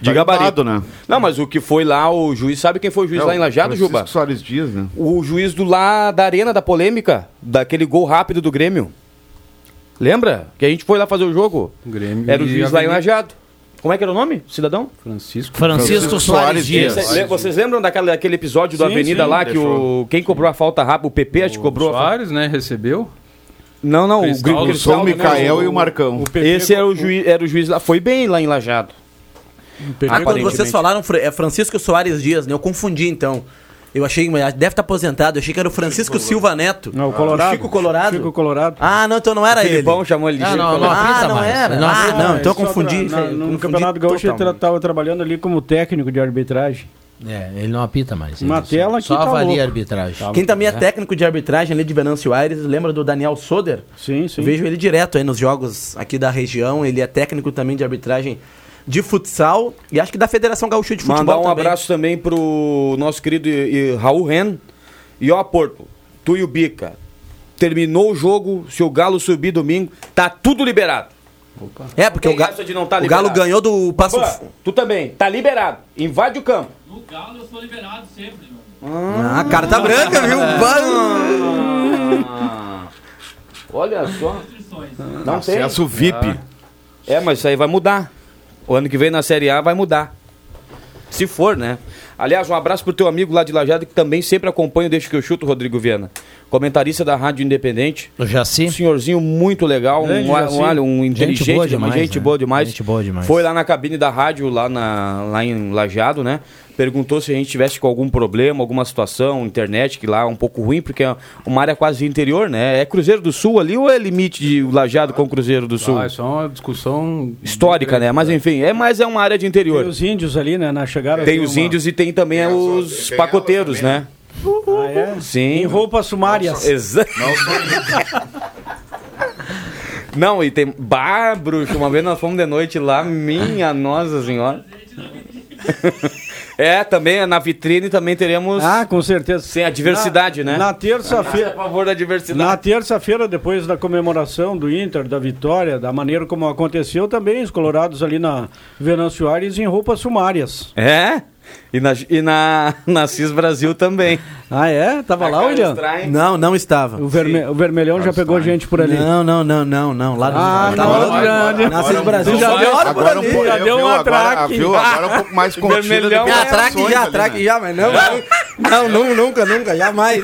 Speaker 3: De gabarito.
Speaker 7: né?
Speaker 3: Não, mas o que foi lá, o juiz, sabe quem foi o juiz
Speaker 7: É,
Speaker 3: lá em
Speaker 7: o
Speaker 3: Lajado,
Speaker 7: Francisco
Speaker 3: Juba?
Speaker 7: Soares Dias, né?
Speaker 3: O juiz do lá da arena da polêmica, daquele gol rápido do Grêmio. Lembra? Que a gente foi lá fazer o jogo?
Speaker 10: Grêmio
Speaker 3: Era o juiz lá em. Lajado. Como é que era o nome, cidadão?
Speaker 10: Francisco.
Speaker 9: Francisco Soares Dias.
Speaker 3: Cê- Vocês lembram daquele, daquele episódio
Speaker 5: Sim,
Speaker 3: Avenida
Speaker 5: sim,
Speaker 3: lá que o quem cobrou a falta rápida, o PP acho que cobrou a falta.
Speaker 10: Soares, né? Recebeu.
Speaker 3: Não, não,
Speaker 10: Cristaldo,
Speaker 3: o
Speaker 7: O
Speaker 3: Cristaldo, né,
Speaker 7: Micael e o Marcão.
Speaker 5: o PP
Speaker 3: Esse era o juiz, era o juiz lá, foi bem lá em Lajado.
Speaker 5: O
Speaker 8: Ah, quando vocês falaram, é Francisco Soares Dias, né? Eu confundi então. Eu achei, deve estar aposentado. Eu achei que era o Francisco Silva Neto.
Speaker 5: Não, o Colorado.
Speaker 8: Chico Colorado.
Speaker 5: Chico Colorado.
Speaker 8: Ah, não, então não era
Speaker 3: O
Speaker 8: ele.
Speaker 3: Filipão chamou ele de
Speaker 8: Ah,
Speaker 3: Chico Colorado.
Speaker 8: ah, não era.
Speaker 3: Não,
Speaker 8: ah,
Speaker 3: não,
Speaker 8: não, então eu
Speaker 5: Só
Speaker 8: confundi.
Speaker 5: pra- na- no
Speaker 8: Confundi
Speaker 5: Campeonato Gaúcho ele estava trabalhando ali como técnico de arbitragem.
Speaker 9: É, ele não apita mais.
Speaker 5: Uma
Speaker 9: ele
Speaker 5: tela
Speaker 9: só
Speaker 5: que tá
Speaker 9: avalia
Speaker 5: louco.
Speaker 9: a arbitragem.
Speaker 8: Quem também é técnico de arbitragem ali de Venâncio Aires, lembra do Daniel Soder?
Speaker 5: Sim, sim.
Speaker 8: Eu vejo ele direto aí nos jogos aqui da região. Ele é técnico também de arbitragem de futsal e acho que da Federação Gaúcha de Futebol
Speaker 3: Mandar um
Speaker 8: também.
Speaker 3: abraço também pro nosso querido e, e Raul Ren. E ó, Porto, tu e o Bica. Terminou o jogo, se o Galo subir domingo, tá tudo liberado.
Speaker 8: É, porque
Speaker 3: Tem
Speaker 8: o, Ga-
Speaker 3: essa de não tá
Speaker 8: o Galo ganhou do Passo
Speaker 3: Pô, tu também, tá liberado. Invade o campo.
Speaker 16: No Galo eu sou liberado sempre, mano.
Speaker 8: Ah, carta branca, viu?
Speaker 3: Ah, olha só. Não tem.
Speaker 7: Acesso VIP.
Speaker 3: Ah. É, mas isso aí vai mudar. O ano que vem na Série A vai mudar. Se for, né? Aliás, um abraço pro teu amigo lá de Lajado que também sempre acompanha o Deixa que eu chuto, Rodrigo Viana. Comentarista da Rádio Independente.
Speaker 9: O Jaci.
Speaker 3: Um senhorzinho muito legal, um,
Speaker 9: Grande
Speaker 3: um,
Speaker 9: Jaci.
Speaker 3: um, um
Speaker 9: Gente
Speaker 3: inteligente,
Speaker 9: boa
Speaker 3: uma
Speaker 9: demais,
Speaker 3: gente
Speaker 9: né?
Speaker 3: boa demais.
Speaker 9: Gente boa demais.
Speaker 3: Foi lá na cabine da rádio, lá, na, lá em Lajado, né? Perguntou se a gente tivesse com algum problema, alguma situação, internet, que lá é um pouco ruim, porque é uma área quase interior, né? É Cruzeiro do Sul ali ou é limite de Lajado com Cruzeiro do Sul?
Speaker 10: Ah, isso é uma discussão
Speaker 3: Histórica, né? Mas enfim, é mais é uma área de interior.
Speaker 5: Tem os índios ali, né? Na chegada.
Speaker 3: Tem os índios e tem também os pacoteiros, né?
Speaker 5: Ah, é?
Speaker 3: Sim.
Speaker 5: Em roupas sumárias.
Speaker 3: Exa- Não, e tem. Bah, bruxo, uma vez nós fomos de noite lá, minha nossa senhora. É, também na vitrine também teremos.
Speaker 5: Ah, com certeza.
Speaker 3: Sem a diversidade,
Speaker 5: na,
Speaker 3: né?
Speaker 5: Na terça-feira.
Speaker 3: A favor da diversidade.
Speaker 5: Na terça-feira, depois da comemoração do Inter, da vitória, da maneira como aconteceu, também os colorados ali na Venâncio Aires em roupas sumárias.
Speaker 3: É? E na, e na, na CIS Brasil também.
Speaker 5: Ah, é? Tava lá, William?
Speaker 8: Não, não estava.
Speaker 5: O, verme- o Vermelhão já pegou gente por ali.
Speaker 8: Não, não, não, não, não. Lá no
Speaker 5: Ah,
Speaker 8: tá
Speaker 5: não,
Speaker 8: louco?
Speaker 5: já-
Speaker 8: Na Cis Brasil
Speaker 5: já
Speaker 8: já
Speaker 5: deu-
Speaker 8: hora por
Speaker 7: agora
Speaker 8: ali.
Speaker 7: um pouco-
Speaker 5: já
Speaker 7: eu
Speaker 5: deu um
Speaker 7: agora-
Speaker 5: atraque.
Speaker 7: viu? Agora um pouco mais contida do
Speaker 3: Vermelhão
Speaker 7: que
Speaker 3: é
Speaker 8: Atraque já, atraque já, mas não, não, não, nunca, nunca, jamais.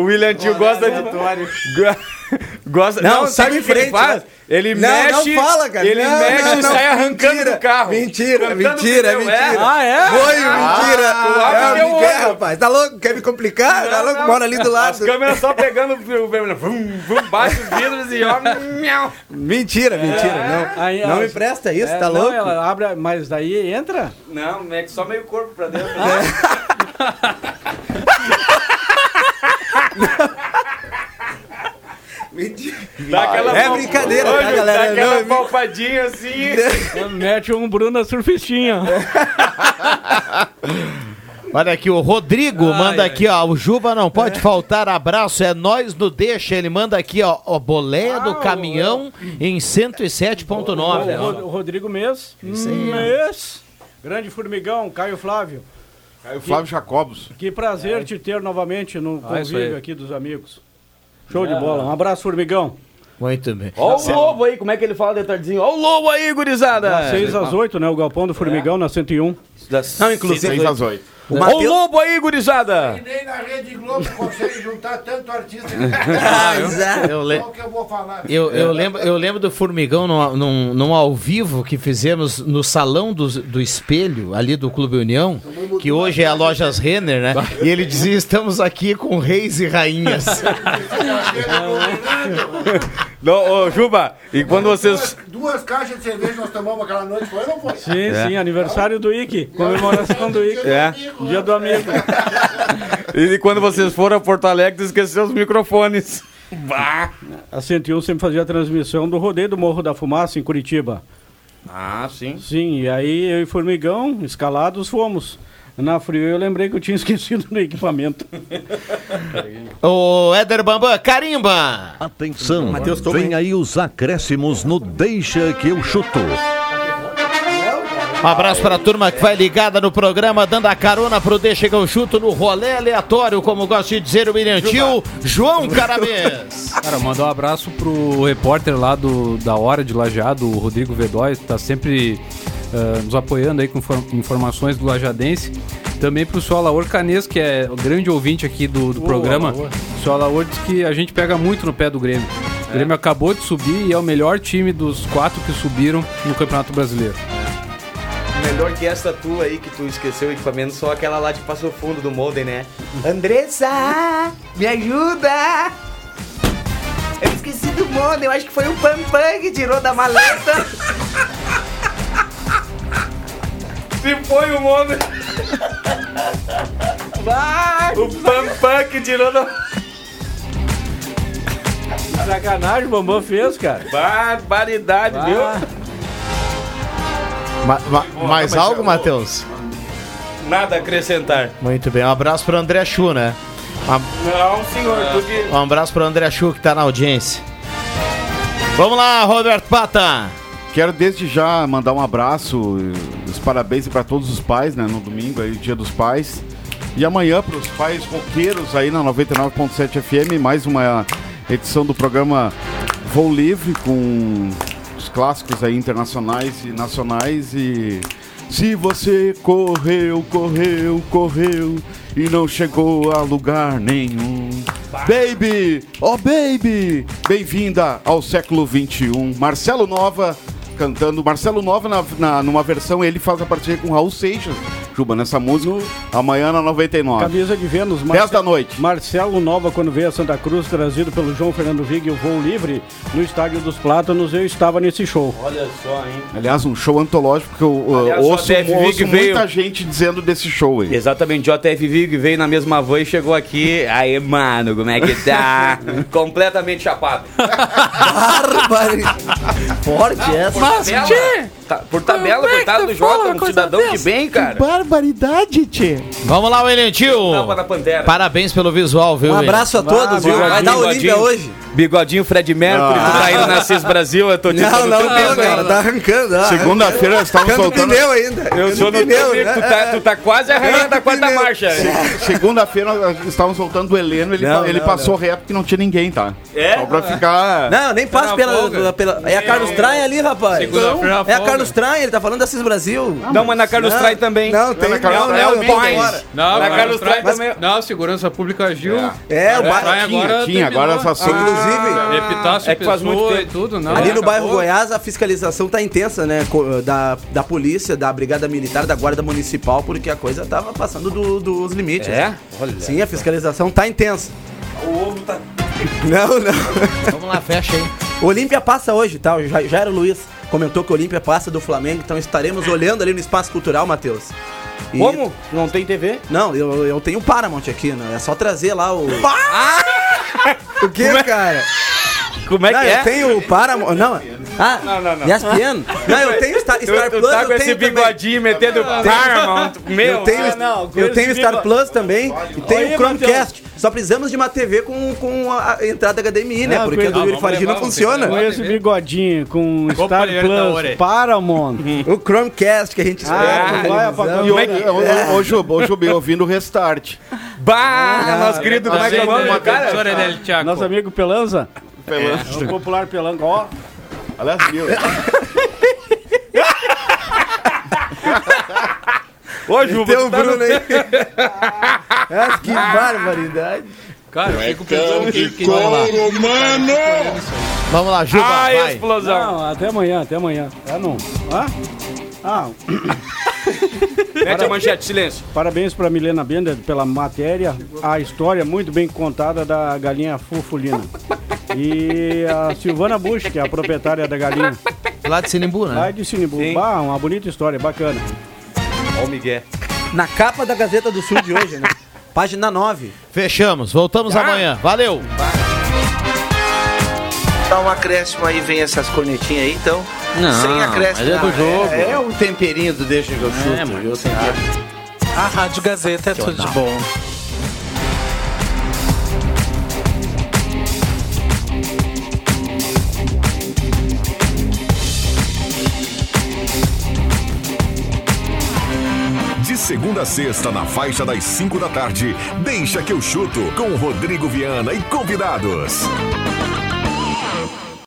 Speaker 3: O William Tio gosta de. Go- Gosta,
Speaker 8: Não, sai
Speaker 3: sabe o que ele
Speaker 8: frente,
Speaker 3: faz?
Speaker 8: né?
Speaker 3: Ele
Speaker 8: Não,
Speaker 3: mexe.
Speaker 8: não fala, cara.
Speaker 3: Ele
Speaker 8: Não,
Speaker 3: mexe
Speaker 8: não,
Speaker 3: e
Speaker 8: não.
Speaker 3: sai arrancando
Speaker 8: Mentira,
Speaker 3: do carro.
Speaker 8: Mentira, mentira, mentira.
Speaker 5: Ah, é?
Speaker 8: Foi, mentira.
Speaker 3: Ah,
Speaker 8: é,
Speaker 3: deu
Speaker 8: Miguel,
Speaker 3: outro.
Speaker 8: rapaz. Tá louco? Quer me complicar? tá louco? Mora ali do lado.
Speaker 3: As câmeras só pegando o vermelho. Vum, vum, baixa os vidros e ó. miau.
Speaker 8: Mentira, mentira. Não,
Speaker 5: Aí,
Speaker 8: não me presta isso,
Speaker 5: é,
Speaker 8: tá
Speaker 5: não,
Speaker 8: louco?
Speaker 5: Ela abre, mas daí entra?
Speaker 3: Não, é que só meio corpo pra dentro.
Speaker 8: Mentira.
Speaker 3: Dá aquela
Speaker 8: É brincadeira,
Speaker 3: Olha,
Speaker 8: tá, galera?
Speaker 3: Dá aquela
Speaker 8: Não, é
Speaker 3: palpadinha assim.
Speaker 5: Mete um Bruna surfistinha.
Speaker 9: Olha aqui, o Rodrigo manda aqui, ó. O Juba não pode faltar abraço, é nós no Deixa. Ele manda aqui, ó, ó boleia do caminhão em 107.9.
Speaker 5: O. Ro- o Rodrigo Mês.
Speaker 9: Isso aí.
Speaker 5: Grande formigão, Caio Flávio.
Speaker 7: Caio Flávio Jacobos.
Speaker 5: Que prazer te ter novamente no
Speaker 10: Ah,
Speaker 5: convívio
Speaker 10: aí.
Speaker 5: aqui dos amigos. Show de bola. Um abraço, formigão.
Speaker 9: Muito bem.
Speaker 3: Ó o lobo aí, como é que ele fala de tardinho? Ó o lobo aí, gurizada.
Speaker 5: Das 6 às 8, né? O Galpão do Formigão na 101.
Speaker 3: Das
Speaker 8: Não, inclusive-
Speaker 3: seis
Speaker 7: Seis às oito.
Speaker 8: O
Speaker 3: lobo aí, gurizada.
Speaker 19: Nem na Rede Globo consegue juntar tanto artista.
Speaker 8: Ah, exato.
Speaker 9: Eu, le-
Speaker 19: Qual que eu vou falar?
Speaker 9: eu, eu lembro, eu lembro do Formigão num, num, num ao vivo que fizemos no Salão do, do Espelho, ali do Clube União, que hoje é a Lojas Renner, né? E ele dizia: estamos aqui com reis e rainhas.
Speaker 3: Não, ô, Juba, e quando vocês.
Speaker 19: Duas caixas de cerveja nós tomamos aquela noite, foi ou não foi?
Speaker 5: Sim,
Speaker 3: É.
Speaker 5: sim, aniversário do Ike. Comemoração do Ike.
Speaker 3: É.
Speaker 5: Dia do amigo.
Speaker 3: E quando vocês foram a Porto Alegre, esqueceu os microfones. Bah.
Speaker 5: A 101 sempre fazia a transmissão do rodeio do Morro da Fumaça em Curitiba.
Speaker 3: Ah, sim.
Speaker 5: Sim, e aí eu e Formigão, escalados, fomos. Na frio eu lembrei que eu tinha esquecido no equipamento.
Speaker 9: Ô, Éder Bambam, carimba!
Speaker 20: Atenção,
Speaker 8: Matheus Toma,
Speaker 20: vem aí os acréscimos no Deixa que eu chuto.
Speaker 9: Um abraço para a turma que vai ligada no programa, dando a carona pro Deixa que eu chuto no rolê aleatório, como gosta de dizer o William Tio, João Caramês.
Speaker 10: Cara, mandar um abraço pro repórter lá do, da Hora de Lajeado, o Rodrigo Vedóis, que tá sempre eh, nos apoiando aí com infor- informações do Lajadense. Também pro senhor Alaor Canes, que é o grande ouvinte aqui do, do
Speaker 5: Ô,
Speaker 10: programa.
Speaker 5: Alaor.
Speaker 10: O senhor Alaor diz que a gente pega muito no pé do Grêmio. O Grêmio acabou de subir e é o melhor time dos quatro que subiram no Campeonato Brasileiro.
Speaker 3: Melhor que essa tua aí que tu esqueceu o equipamento, só aquela lá de Passo Fundo do Molden, né? Andressa, me ajuda! Eu esqueci do Molden, eu acho que foi o Pampam que tirou da maleta. Se foi o Molden. Vai! O Pampam que tirou da...
Speaker 5: Sacanagem, o Bambam fez, cara.
Speaker 3: Barbaridade, viu?
Speaker 7: Ma- ma- mais algo, Matheus?
Speaker 3: Nada a acrescentar.
Speaker 9: Muito bem, um abraço pro André Chu, né? Um,
Speaker 3: Não, senhor, porque...
Speaker 9: um abraço pro André Chu que tá na audiência. Vamos lá, Roberto Pata.
Speaker 7: Quero desde já mandar um abraço, os parabéns para todos os pais, né? No domingo aí, Dia dos Pais. E amanhã para os pais roqueiros aí na 99.7 FM, mais uma edição do programa Voo Livre com os clássicos aí internacionais e nacionais e se você correu, correu, correu e não chegou a lugar nenhum. Baby, oh baby, bem-vinda ao século 21. Marcelo Nova cantando. Marcelo Nova, na, na- numa versão, ele faz a parceria com Raul Seixas, Juba, nessa música. Amanhã na 99.
Speaker 5: Camisa de Vênus,
Speaker 7: 10 da noite.
Speaker 5: Marcelo Nova, quando veio a Santa Cruz, trazido pelo João Fernando Vig e o Voo Livre, no Estádio dos Plátanos, eu estava nesse show.
Speaker 3: Olha só, hein?
Speaker 7: Aliás, um show antológico que eu uh,
Speaker 3: Aliás,
Speaker 7: ouço, ouço
Speaker 3: Vig veio-
Speaker 7: muita gente dizendo desse show aí.
Speaker 3: Exatamente, JF Vig veio na mesma van e chegou aqui. Aí, mano, como é que tá? Completamente chapado.
Speaker 8: Forte essa.
Speaker 3: Mas, tchê! Tá, por tabela, coitado do Jota, um cidadão de bem, cara.
Speaker 8: Barbaridade, tchê.
Speaker 9: Vamos lá, William Tio.
Speaker 3: Tapa da Pantera.
Speaker 9: Parabéns pelo visual, viu?
Speaker 8: Um
Speaker 9: William?
Speaker 8: abraço a todos, viu? Vai dar Olímpia hoje.
Speaker 3: Bigodinho Fred Mercury, tu tá indo na CIS Brasil, eu tô te
Speaker 8: Não, não, não, cara, tá arrancando. ó.
Speaker 7: Segunda-feira nós estávamos
Speaker 8: Arrancando
Speaker 7: soltando.
Speaker 8: pneu ainda.
Speaker 3: Eu sou no
Speaker 8: pneu, né?
Speaker 3: tu tá, tu tá quase arranhando a quarta marcha.
Speaker 7: Segunda-feira nós estávamos soltando o Heleno, ele,
Speaker 8: Não,
Speaker 7: ele
Speaker 8: não,
Speaker 7: passou reto que não tinha ninguém, tá?
Speaker 3: É?
Speaker 7: Só pra ficar.
Speaker 8: Não, nem passa
Speaker 10: na
Speaker 8: pela, É a Carlos Traem ali, rapaz.
Speaker 10: Segunda-feira na
Speaker 8: É a
Speaker 10: folga.
Speaker 8: Carlos Traem, ele tá falando da CIS Brasil.
Speaker 3: Não, mas na Carlos Trai também.
Speaker 8: Não, tem.
Speaker 7: na Carlos
Speaker 8: Não, não,
Speaker 7: é o
Speaker 8: agora.
Speaker 10: Não,
Speaker 3: Na Carlos
Speaker 10: trai-
Speaker 3: Trai também.
Speaker 10: Não, segurança pública agiu.
Speaker 8: É, o bairro.
Speaker 10: Trai
Speaker 7: Tinha,
Speaker 10: agora
Speaker 7: essa sombra.
Speaker 8: Inclusive,
Speaker 10: Epitácio
Speaker 3: É que faz muito tempo.
Speaker 10: e tudo, não.
Speaker 8: Ali no bairro. Goiás, a fiscalização tá intensa, né? Da, da polícia, da brigada militar, da guarda municipal, porque a coisa tava passando do- dos limites.
Speaker 3: É? Olha.
Speaker 8: Sim, a fiscalização tá intensa.
Speaker 3: O ovo tá.
Speaker 8: Não, não.
Speaker 9: Vamos lá, fecha aí.
Speaker 8: O Olímpia passa hoje, tá? O Ja- Jairo Luiz comentou que o Olímpia passa do Flamengo, então estaremos olhando ali no espaço cultural, Matheus. E-
Speaker 3: Como? Não tem TV?
Speaker 8: Não, eu, eu tenho o Paramount aqui, né? É só trazer lá o. o que, cara?
Speaker 3: Como é
Speaker 8: não,
Speaker 3: que
Speaker 8: eu
Speaker 3: é?
Speaker 8: tenho o Paramount. Não. Ah,
Speaker 3: Não, não, não.
Speaker 8: ESPN. Não, eu tenho Star, Star
Speaker 3: Tu, tu
Speaker 8: Plus,
Speaker 3: tá
Speaker 8: eu
Speaker 3: com esse
Speaker 8: tenho também.
Speaker 3: bigodinho metendo Paramount. Meu,
Speaker 8: Eu tenho,
Speaker 5: Ah, não,
Speaker 8: eu tenho Star Plus também e tenho o Chromecast. Só precisamos de uma TV com, com a entrada HDMI, né?
Speaker 5: Não,
Speaker 8: Porque a do Yuri
Speaker 10: vamos
Speaker 8: Fargi não funciona.
Speaker 5: Com esse bigodinho, com Star
Speaker 10: da
Speaker 5: Plus. Paramount.
Speaker 8: O Chromecast que a gente espera.
Speaker 5: Ah, o-
Speaker 7: hoje, hoje, hoje, hoje, ouvindo o restart.
Speaker 3: Bah, nosso querido, como é que é o nome do cara?
Speaker 10: Thiago.
Speaker 5: Nosso amigo Pelanza.
Speaker 7: Pelanza.
Speaker 5: O popular Pelanza. Ó,
Speaker 7: Aliás, meu.
Speaker 3: Ô, Juba,
Speaker 8: Tem o
Speaker 3: tá no-
Speaker 8: Bruno aí. Ah, que barbaridade.
Speaker 10: Cara, eu fico pensando que, que
Speaker 9: Vamos lá, Juba,
Speaker 3: Ah,
Speaker 9: vai.
Speaker 3: explosão.
Speaker 5: não, até amanhã, até amanhã. Ah, não. Ah? Ah,
Speaker 3: Mete a manchete, silêncio.
Speaker 5: parabéns para Milena Bender pela matéria, a história muito bem contada da galinha fufulina. E a Silvana Bush, que é a proprietária da galinha,
Speaker 9: Lá de Sinimbu, né?
Speaker 5: lá de Sinimbu.
Speaker 3: Sim.
Speaker 5: Bah, uma bonita história, bacana.
Speaker 3: Ó o Miguel.
Speaker 8: Na capa da Gazeta do Sul de hoje, né? Página 9.
Speaker 9: Fechamos. Voltamos amanhã. Valeu.
Speaker 21: Dá um acréscimo aí, vem essas cornetinhas aí, então.
Speaker 9: Não,
Speaker 21: sem acréscimo.
Speaker 9: mas é do jogo.
Speaker 21: É, é o temperinho do deixa que eu chuto, viu?
Speaker 22: A Rádio Gazeta é tudo de bom.
Speaker 1: De segunda a sexta, na faixa das 5 da tarde, deixa que eu chuto com Rodrigo Viana e convidados.